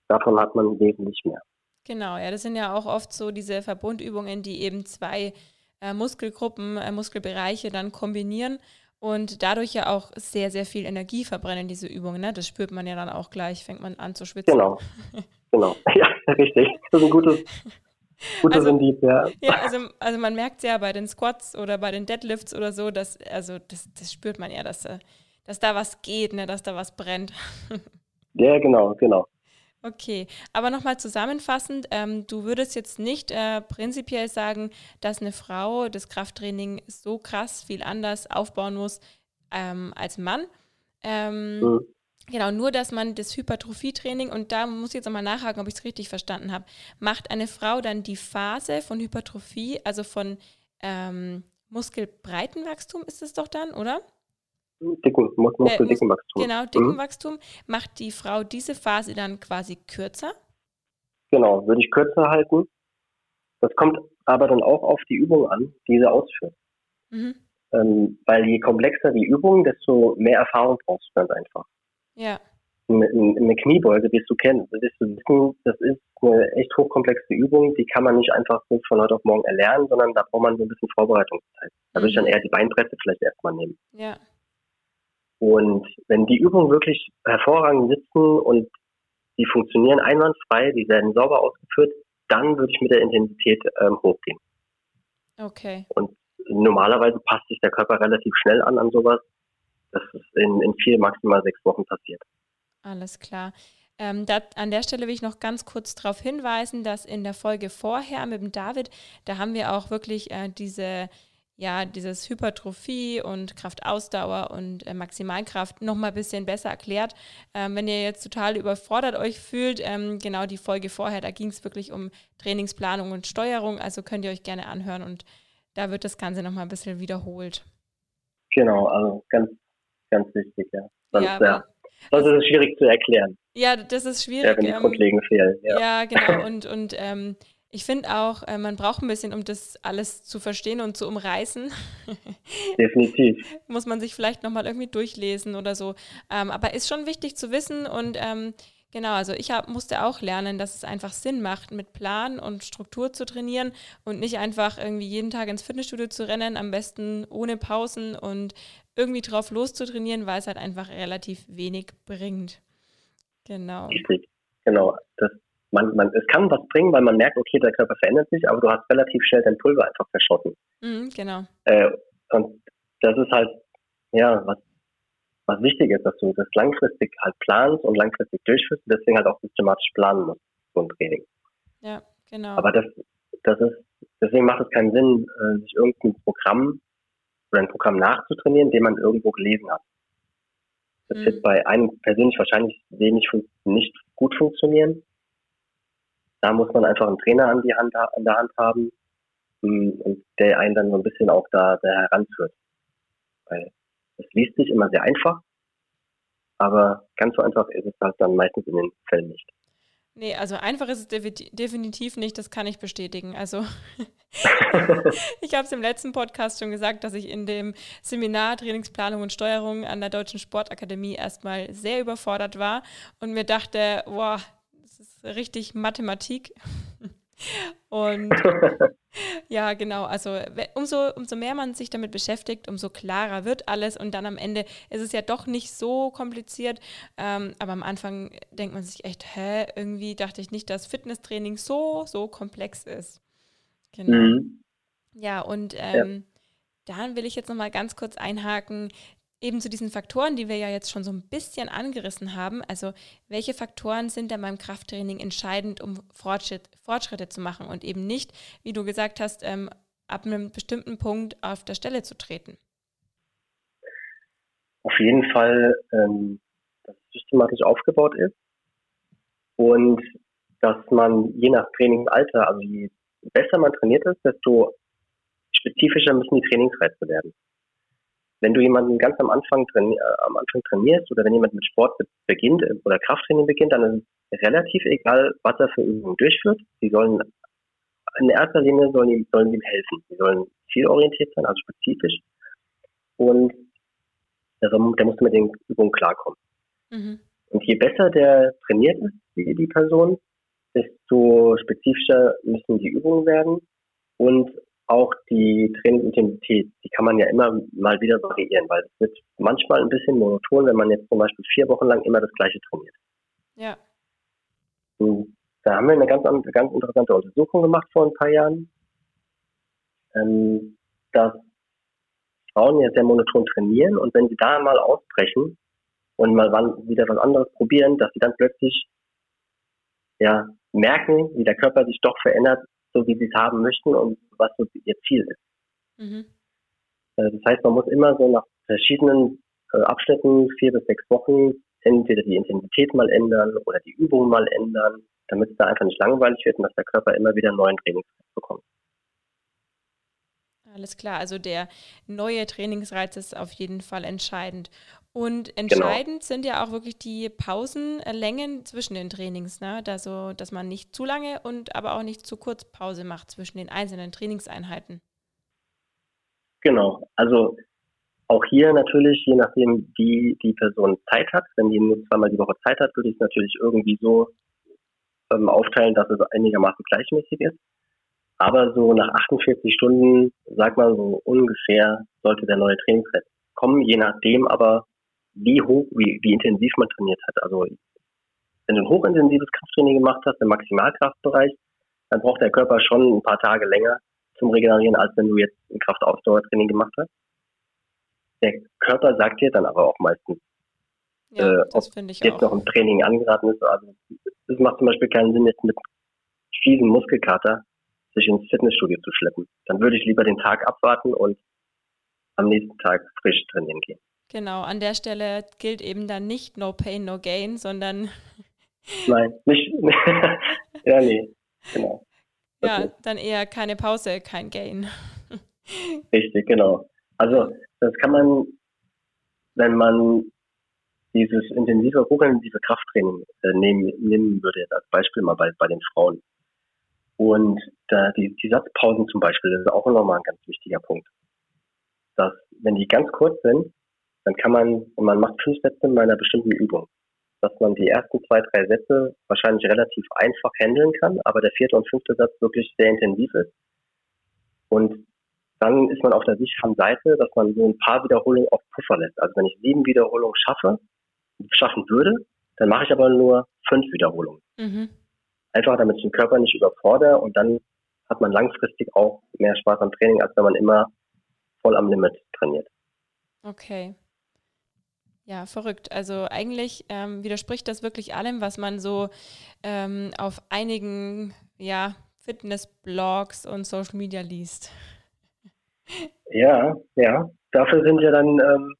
C: davon hat man wesentlich mehr.
A: Genau, ja, das sind ja auch oft so diese Verbundübungen, die eben zwei äh, Muskelgruppen, äh, Muskelbereiche dann kombinieren und dadurch ja auch sehr, sehr viel Energie verbrennen, diese Übungen. Ne? Das spürt man ja dann auch gleich, fängt man an zu schwitzen.
C: Genau, (laughs) genau. Ja, richtig. Das ist ein gutes, gutes
A: also,
C: Indiz, ja.
A: Ja, also, also man merkt ja bei den Squats oder bei den Deadlifts oder so, dass, also das, das spürt man ja, dass, äh, dass da was geht, ne? dass da was brennt. (laughs)
C: Ja, genau, genau.
A: Okay, aber nochmal zusammenfassend, ähm, du würdest jetzt nicht äh, prinzipiell sagen, dass eine Frau das Krafttraining so krass viel anders aufbauen muss ähm, als Mann. Ähm, mhm. Genau, nur dass man das Hypertrophietraining, und da muss ich jetzt nochmal nachhaken, ob ich es richtig verstanden habe, macht eine Frau dann die Phase von Hypertrophie, also von ähm, Muskelbreitenwachstum ist es doch dann, oder?
C: Dicken, Muskeldickenwachstum.
A: Äh, genau, Dickenwachstum. Mhm. Macht die Frau diese Phase dann quasi kürzer?
C: Genau, würde ich kürzer halten. Das kommt aber dann auch auf die Übung an, die sie ausführt. Mhm. Ähm, weil je komplexer die Übung, desto mehr Erfahrung brauchst du ganz einfach.
A: Ja.
C: Eine, eine Kniebeuge, wirst du kennen, wirst du wissen, das ist eine echt hochkomplexe Übung, die kann man nicht einfach so von heute auf morgen erlernen, sondern da braucht man so ein bisschen Vorbereitungszeit. Da würde ich dann mhm. eher die Beinpresse vielleicht erstmal nehmen.
A: Ja.
C: Und wenn die Übungen wirklich hervorragend sitzen und die funktionieren einwandfrei, die werden sauber ausgeführt, dann würde ich mit der Intensität ähm, hochgehen.
A: Okay.
C: Und normalerweise passt sich der Körper relativ schnell an an sowas. Das ist in, in vier, maximal sechs Wochen passiert.
A: Alles klar. Ähm, dat, an der Stelle will ich noch ganz kurz darauf hinweisen, dass in der Folge vorher mit dem David, da haben wir auch wirklich äh, diese ja, dieses Hypertrophie und Kraftausdauer und äh, Maximalkraft noch mal ein bisschen besser erklärt. Ähm, wenn ihr jetzt total überfordert euch fühlt, ähm, genau die Folge vorher, da ging es wirklich um Trainingsplanung und Steuerung, also könnt ihr euch gerne anhören und da wird das Ganze noch mal ein bisschen wiederholt.
C: Genau, also ganz, ganz wichtig, ja. Sonst, ja, ja. Sonst ist es schwierig zu erklären.
A: Ja, das ist schwierig.
C: Ja, wenn die
A: ähm,
C: grundlegend fehlen.
A: Ja, ja genau. Und, und ähm, ich finde auch, äh, man braucht ein bisschen, um das alles zu verstehen und zu umreißen. (laughs)
C: Definitiv.
A: Muss man sich vielleicht nochmal irgendwie durchlesen oder so. Ähm, aber ist schon wichtig zu wissen und ähm, genau, also ich hab, musste auch lernen, dass es einfach Sinn macht, mit Plan und Struktur zu trainieren und nicht einfach irgendwie jeden Tag ins Fitnessstudio zu rennen, am besten ohne Pausen und irgendwie drauf loszutrainieren, weil es halt einfach relativ wenig bringt. Genau.
C: Richtig, genau. Das man, man, es kann was bringen, weil man merkt, okay, der Körper verändert sich, aber du hast relativ schnell dein Pulver einfach verschossen.
A: Mhm, genau.
C: Äh, und das ist halt, ja, was, was wichtig ist, dass du das langfristig halt planst und langfristig durchführst und deswegen halt auch systematisch planen musst, so ein Training.
A: Ja, genau.
C: Aber das, das ist, deswegen macht es keinen Sinn, äh, sich irgendein Programm oder ein Programm nachzutrainieren, den man irgendwo gelesen hat. Das mhm. wird bei einem persönlich wahrscheinlich wenig nicht gut funktionieren. Da muss man einfach einen Trainer an, die Hand, an der Hand haben und der einen dann so ein bisschen auch da, da heranführt. Weil es liest sich immer sehr einfach, aber ganz so einfach ist es halt dann meistens in den Fällen nicht.
A: Nee, also einfach ist es definitiv nicht, das kann ich bestätigen. Also (laughs) ich habe es im letzten Podcast schon gesagt, dass ich in dem Seminar Trainingsplanung und Steuerung an der Deutschen Sportakademie erstmal sehr überfordert war und mir dachte, boah, richtig Mathematik. (laughs) Und (laughs) ja, genau. Also umso, umso mehr man sich damit beschäftigt, umso klarer wird alles. Und dann am Ende ist es ja doch nicht so kompliziert. Ähm, aber am Anfang denkt man sich echt, hä, irgendwie dachte ich nicht, dass Fitnesstraining so, so komplex ist. Genau. Mhm. Ja, und ähm, ja. dann will ich jetzt nochmal ganz kurz einhaken eben zu diesen Faktoren, die wir ja jetzt schon so ein bisschen angerissen haben. Also welche Faktoren sind denn beim Krafttraining entscheidend, um Fortschritt, Fortschritte zu machen und eben nicht, wie du gesagt hast, ähm, ab einem bestimmten Punkt auf der Stelle zu treten?
C: Auf jeden Fall, ähm, dass es systematisch aufgebaut ist und dass man je nach Trainingsalter, also je besser man trainiert ist, desto spezifischer müssen die Trainingsreize werden wenn du jemanden ganz am Anfang, traini äh, am Anfang trainierst oder wenn jemand mit Sport beginnt äh, oder Krafttraining beginnt, dann ist es relativ egal, was er für Übungen durchführt. Die sollen in erster Linie sollen ihm, sollen ihm helfen. Die sollen zielorientiert sein, also spezifisch. Und der, der muss mit den Übungen klarkommen. Mhm. Und je besser der trainiert ist, die, die Person, desto spezifischer müssen die Übungen werden und auch die Trainingsintensität, die kann man ja immer mal wieder variieren, weil es wird manchmal ein bisschen monoton, wenn man jetzt zum Beispiel vier Wochen lang immer das Gleiche trainiert.
A: Ja.
C: Und da haben wir eine ganz, ganz interessante Untersuchung gemacht vor ein paar Jahren, ähm, dass Frauen ja sehr monoton trainieren und wenn sie da mal ausbrechen und mal wieder was anderes probieren, dass sie dann plötzlich ja merken, wie der Körper sich doch verändert, so wie sie es haben möchten und was so ihr Ziel ist. Mhm. Äh, das heißt, man muss immer so nach verschiedenen äh, Abschnitten, vier bis sechs Wochen, entweder die Intensität mal ändern oder die Übung mal ändern, damit es da einfach nicht langweilig wird und dass der Körper immer wieder neuen Trainingsreiz bekommt.
A: Alles klar, also der neue Trainingsreiz ist auf jeden Fall entscheidend. Und entscheidend genau. sind ja auch wirklich die Pausenlängen zwischen den Trainings, ne? Also, dass man nicht zu lange und aber auch nicht zu kurz Pause macht zwischen den einzelnen Trainingseinheiten.
C: Genau, also auch hier natürlich, je nachdem, wie die Person Zeit hat, wenn die nur zweimal die Woche Zeit hat, würde ich es natürlich irgendwie so ähm, aufteilen, dass es einigermaßen gleichmäßig ist. Aber so nach 48 Stunden, sag mal so ungefähr, sollte der neue Trainingsreiz kommen, je nachdem aber, wie hoch, wie, wie intensiv man trainiert hat. Also wenn du ein hochintensives Krafttraining gemacht hast, im Maximalkraftbereich, dann braucht der Körper schon ein paar Tage länger zum Regenerieren, als wenn du jetzt ein Kraftausdauertraining gemacht hast. Der Körper sagt dir dann aber auch meistens,
A: ja, äh, ob jetzt
C: auch. noch ein Training angeraten ist. Also es macht zum Beispiel keinen Sinn, jetzt mit fiesen Muskelkater sich ins Fitnessstudio zu schleppen. Dann würde ich lieber den Tag abwarten und am nächsten Tag frisch trainieren gehen.
A: Genau, an der Stelle gilt eben dann nicht No Pain, No Gain, sondern. (laughs)
C: Nein, nicht. (laughs) ja, nee, genau.
A: Ja, dann eher keine Pause, kein Gain. (laughs)
C: Richtig, genau. Also, das kann man, wenn man dieses intensive, hochintensive Krafttraining äh, nehmen, nehmen würde, als Beispiel mal bei, bei den Frauen. Und da die, die Satzpausen zum Beispiel, das ist auch nochmal ein ganz wichtiger Punkt. Dass, wenn die ganz kurz sind, dann kann man, man macht fünf Sätze in einer bestimmten Übung, dass man die ersten zwei, drei Sätze wahrscheinlich relativ einfach handeln kann, aber der vierte und fünfte Satz wirklich sehr intensiv ist. Und dann ist man auf der sicheren Seite, dass man so ein paar Wiederholungen auf Puffer lässt. Also wenn ich sieben Wiederholungen schaffe, schaffen würde, dann mache ich aber nur fünf Wiederholungen. Mhm. Einfach damit ich den Körper nicht überfordere und dann hat man langfristig auch mehr Spaß am Training, als wenn man immer voll am Limit trainiert.
A: Okay. Ja, verrückt. Also eigentlich ähm, widerspricht das wirklich allem, was man so ähm, auf einigen ja, Fitness-Blogs und Social Media liest.
C: Ja, ja. Dafür sind ja dann ähm,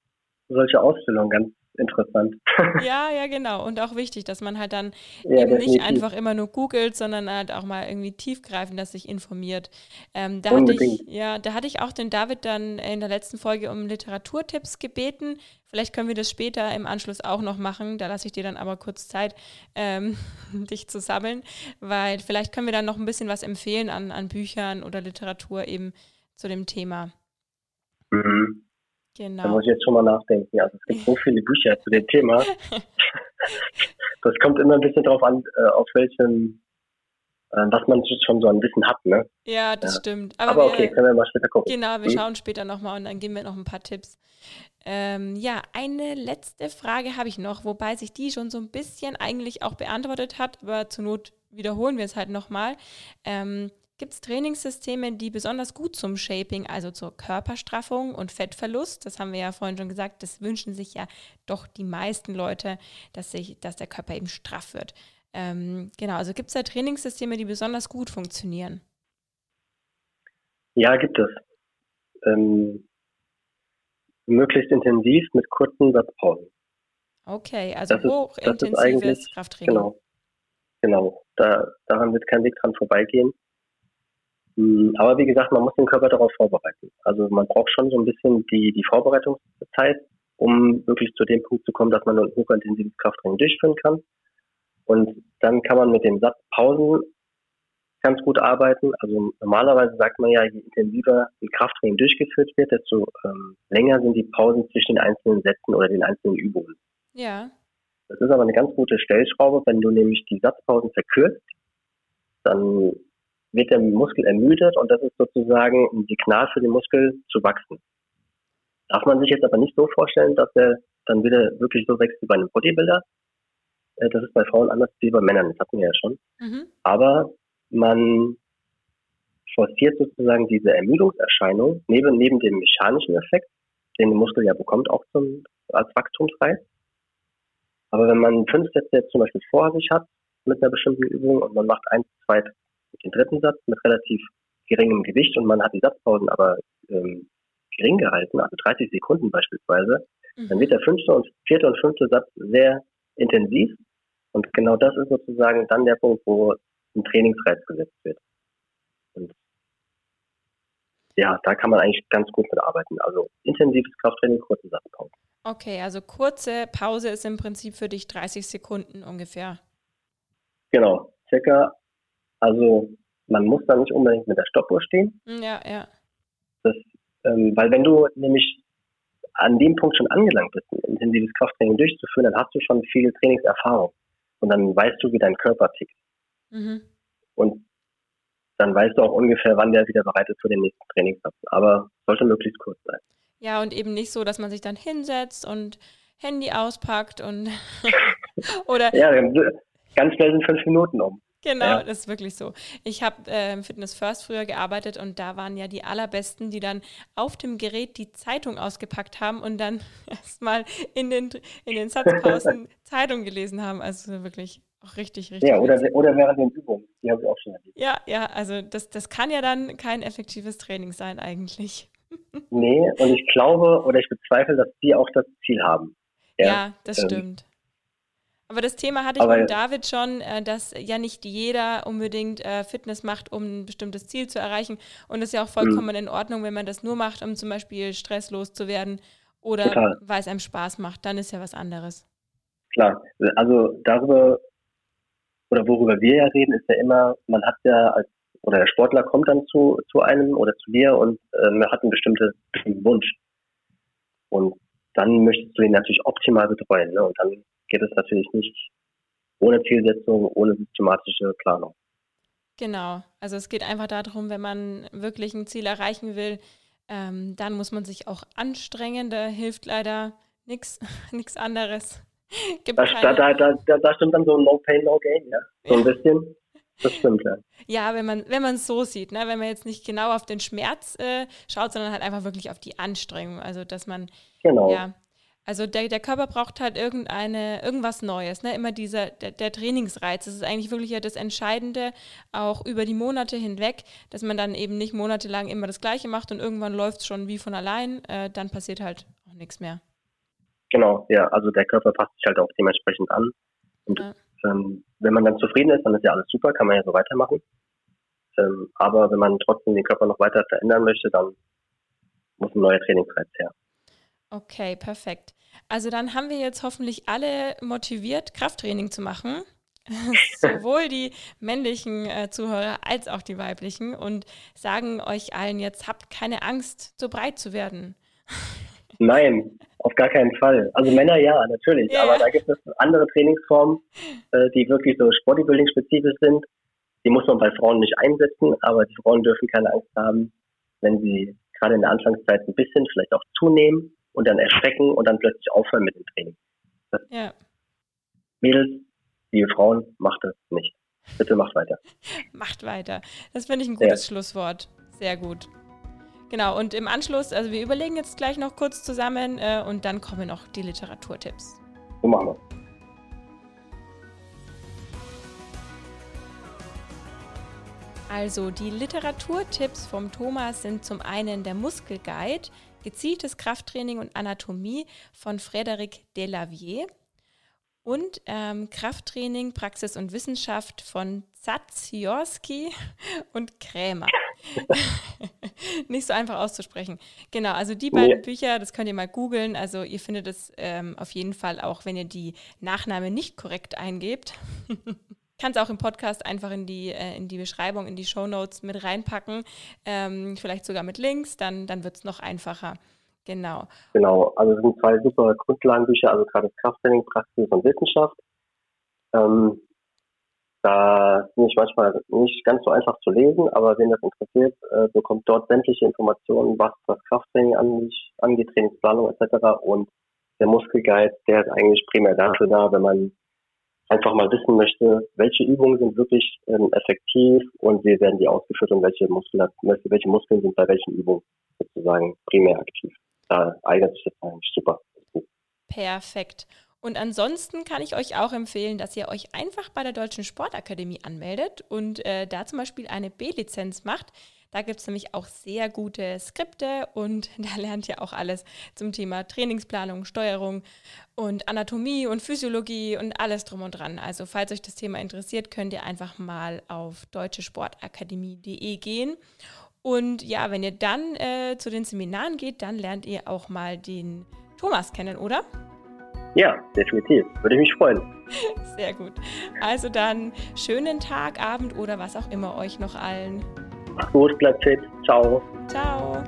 C: solche Ausstellungen ganz interessant. (laughs)
A: Ja, ja, genau. Und auch wichtig, dass man halt dann ja, eben nicht einfach immer nur googelt, sondern halt auch mal irgendwie tiefgreifend, dass sich informiert. Ähm, da hatte ich, ja, da hatte ich auch den David dann in der letzten Folge um Literaturtipps gebeten. Vielleicht können wir das später im Anschluss auch noch machen. Da lasse ich dir dann aber kurz Zeit, ähm, (laughs) dich zu sammeln, weil vielleicht können wir dann noch ein bisschen was empfehlen an, an Büchern oder Literatur eben zu dem Thema.
C: Mhm. Genau. Da muss ich jetzt schon mal nachdenken. Also es gibt so (laughs) viele Bücher zu dem Thema. (laughs) das kommt immer ein bisschen drauf an, äh, auf welchem, äh, was man schon so ein Wissen hat, ne?
A: Ja, das ja. stimmt.
C: Aber, Aber wir, okay, können wir mal später gucken.
A: Genau, wir hm? schauen später nochmal und dann geben wir noch ein paar Tipps. Ähm, ja, eine letzte Frage habe ich noch, wobei sich die schon so ein bisschen eigentlich auch beantwortet hat, aber zur Not wiederholen wir es halt nochmal. Ähm, Gibt es Trainingssysteme, die besonders gut zum Shaping, also zur Körperstraffung und Fettverlust, das haben wir ja vorhin schon gesagt, das wünschen sich ja doch die meisten Leute, dass, sich, dass der Körper eben straff wird. Ähm, genau, also gibt es da Trainingssysteme, die besonders gut funktionieren?
C: Ja, gibt es. Ähm, möglichst intensiv mit kurzen Satzpausen.
A: Okay, also das hochintensives Krafttraining.
C: Genau, genau. Da, daran wird kein Weg dran vorbeigehen. Hm, aber wie gesagt, man muss den Körper darauf vorbereiten. Also man braucht schon so ein bisschen die, die Vorbereitungszeit, um wirklich zu dem Punkt zu kommen, dass man ein hochintensives Krafttraining durchführen kann. Und dann kann man mit den Satzpausen ganz gut arbeiten. Also normalerweise sagt man ja, je intensiver ein Krafttraining durchgeführt wird, desto ähm, länger sind die Pausen zwischen den einzelnen Sätzen oder den einzelnen Übungen.
A: Ja.
C: Das ist aber eine ganz gute Stellschraube, wenn du nämlich die Satzpausen verkürzt, dann wird der Muskel ermüdet und das ist sozusagen ein Signal für den Muskel zu wachsen. Darf man sich jetzt aber nicht so vorstellen, dass er dann wieder wirklich so wächst wie bei einem Bodybuilder. Äh, das ist bei Frauen anders wie bei Männern, das hatten wir ja schon. Mhm. Aber man forciert sozusagen diese Ermüdungserscheinung neben, neben dem mechanischen Effekt, den der Muskel ja bekommt, auch zum, als Wachstumsreiz. Aber wenn man fünf Sätze jetzt zum Beispiel vor sich hat mit einer bestimmten Übung und man macht eins, zwei, den dritten Satz mit relativ geringem Gewicht und man hat die Satzpausen aber ähm, gering gehalten, also 30 Sekunden beispielsweise, mhm. dann wird der fünfte und vierte und fünfte Satz sehr intensiv. Und genau das ist sozusagen dann der Punkt, wo ein Trainingsreiz gesetzt wird. Und ja, da kann man eigentlich ganz gut mit arbeiten. Also intensives Krafttraining, kurze Satzpausen.
A: Okay, also kurze Pause ist im Prinzip für dich 30 Sekunden ungefähr.
C: Genau, circa. Also man muss da nicht unbedingt mit der Stoppuhr stehen.
A: Ja, ja.
C: Das, ähm, weil wenn du nämlich an dem Punkt schon angelangt bist, ein intensives Krafttraining durchzuführen, dann hast du schon viel Trainingserfahrung. Und dann weißt du, wie dein Körper tickt. Mhm. Und dann weißt du auch ungefähr, wann der wieder bereit ist für den nächsten Trainingssatz. Aber sollte möglichst kurz sein.
A: Ja, und eben nicht so, dass man sich dann hinsetzt und Handy auspackt und (laughs) oder.
C: Ja, ganz schnell sind fünf Minuten um.
A: Genau, ja. das ist wirklich so. Ich habe äh, im Fitness First früher gearbeitet und da waren ja die allerbesten, die dann auf dem Gerät die Zeitung ausgepackt haben und dann (laughs) erstmal in den, in den Satzpausen (laughs) Zeitung gelesen haben. Also wirklich auch richtig, richtig.
C: Ja, oder, oder während den Übungen. Die habe ich auch schon erlebt.
A: Ja, ja, also das, das kann ja dann kein effektives Training sein eigentlich. (laughs)
C: nee, und ich glaube oder ich bezweifle, dass die auch das Ziel haben.
A: Ja, ja das ähm, stimmt. Aber das Thema hatte ich Aber, mit David schon, äh, dass ja nicht jeder unbedingt äh, Fitness macht, um ein bestimmtes Ziel zu erreichen. Und es ist ja auch vollkommen mh. in Ordnung, wenn man das nur macht, um zum Beispiel stresslos zu werden oder weil es einem Spaß macht. Dann ist ja was anderes.
C: Klar, also darüber oder worüber wir ja reden, ist ja immer, man hat ja als oder der Sportler kommt dann zu, zu einem oder zu dir und ähm, hat einen bestimmten, bestimmten Wunsch. Und dann möchtest du ihn natürlich optimal betreuen. Ne? Und dann geht es natürlich nicht ohne Zielsetzung, ohne systematische Planung.
A: Genau, also es geht einfach darum, wenn man wirklich ein Ziel erreichen will, ähm, dann muss man sich auch anstrengen. Da hilft leider nichts (laughs) anderes. (laughs)
C: Gibt da, da, da, da, stimmt dann so No Pain, No Gain, ja. So ein bisschen. Das stimmt, ja. (laughs)
A: Ja, wenn man wenn es so sieht, ne? wenn man jetzt nicht genau auf den Schmerz äh, schaut, sondern halt einfach wirklich auf die Anstrengung. Also dass man
C: genau.
A: ja, also der, der Körper braucht halt irgendeine, irgendwas Neues, ne? Immer dieser, der, der Trainingsreiz. Das ist eigentlich wirklich ja das Entscheidende, auch über die Monate hinweg, dass man dann eben nicht monatelang immer das Gleiche macht und irgendwann läuft es schon wie von allein, äh, dann passiert halt auch nichts mehr.
C: Genau, ja, also der Körper passt sich halt auch dementsprechend an. Und ja. ähm, wenn man dann zufrieden ist, dann ist ja alles super, kann man ja so weitermachen. Ähm, aber wenn man trotzdem den Körper noch weiter verändern möchte, dann muss ein neuer Trainingsreiz her.
A: Okay, perfekt. Also dann haben wir jetzt hoffentlich alle motiviert, Krafttraining zu machen. (laughs) (laughs) Sowohl die männlichen äh, Zuhörer als auch die weiblichen und sagen euch allen jetzt, habt keine Angst, so breit zu werden. (laughs)
C: Nein, auf gar keinen Fall. Also Männer ja, natürlich, yeah. aber da gibt es andere Trainingsformen, äh, die wirklich so Bodybuilding-spezifisch sind. Die muss man bei Frauen nicht einsetzen, aber die Frauen dürfen keine Angst haben, wenn sie gerade in der Anfangszeit ein bisschen vielleicht auch zunehmen und dann erschrecken und dann plötzlich aufhören mit dem Training. Ja. Mädels, liebe Frauen, macht das nicht. Bitte macht weiter. (laughs)
A: macht weiter. Das finde ich ein gutes ja. Schlusswort. Sehr gut. Genau, und im Anschluss, also wir überlegen jetzt gleich noch kurz zusammen äh, und dann kommen noch die Literaturtipps.
C: So machen wir.
A: Also die Literaturtipps vom Thomas sind zum einen der Muskelguide, gezieltes Krafttraining und Anatomie von Frédéric Delavier und ähm, Krafttraining, Praxis und Wissenschaft von Zatsiorski (laughs) und Krämer. (laughs) Nicht so einfach auszusprechen. Genau, also die beiden Bücher, das könnt ihr mal googeln. Also ihr findet es ähm, auf jeden Fall auch, wenn ihr die Nachname nicht korrekt eingebt. (laughs) kann es auch im Podcast einfach in die, äh, in die Beschreibung, in die Show Notes mit reinpacken. Ähm, vielleicht sogar mit Links, dann, dann wird es noch einfacher. Genau.
C: Genau, also es sind zwei super Grundlagenbücher, also gerade Krafttraining, Praxis und Wissenschaft. Ähm, Da bin ich manchmal nicht ganz so einfach zu lesen, aber wen das interessiert, äh, bekommt dort sämtliche Informationen, was das Krafttraining angeht, Trainingsplanung etc. Und der Muskelguide, der ist eigentlich primär dafür da, wenn man einfach mal wissen möchte, welche Übungen sind wirklich ähm, effektiv und wie werden die ausgeführt und welche, Muskel, welche Muskeln sind bei welchen Übungen sozusagen primär aktiv. Da eignet sich das eigentlich super.
A: Perfekt. Und ansonsten kann ich euch auch empfehlen, dass ihr euch einfach bei der Deutschen Sportakademie anmeldet und äh, da zum Beispiel eine B-Lizenz macht. Da gibt es nämlich auch sehr gute Skripte und (laughs) da lernt ihr auch alles zum Thema Trainingsplanung, Steuerung und Anatomie und Physiologie und alles drum und dran. Also falls euch das Thema interessiert, könnt ihr einfach mal auf deutschesportakademie.de gehen. Und ja, wenn ihr dann äh, zu den Seminaren geht, dann lernt ihr auch mal den Thomas kennen, oder?
C: Ja, definitiv. Würde ich mich freuen. (laughs)
A: Sehr gut. Also dann schönen Tag, Abend oder was auch immer euch noch allen.
C: Macht gut, bleibt. Ciao.
A: Ciao.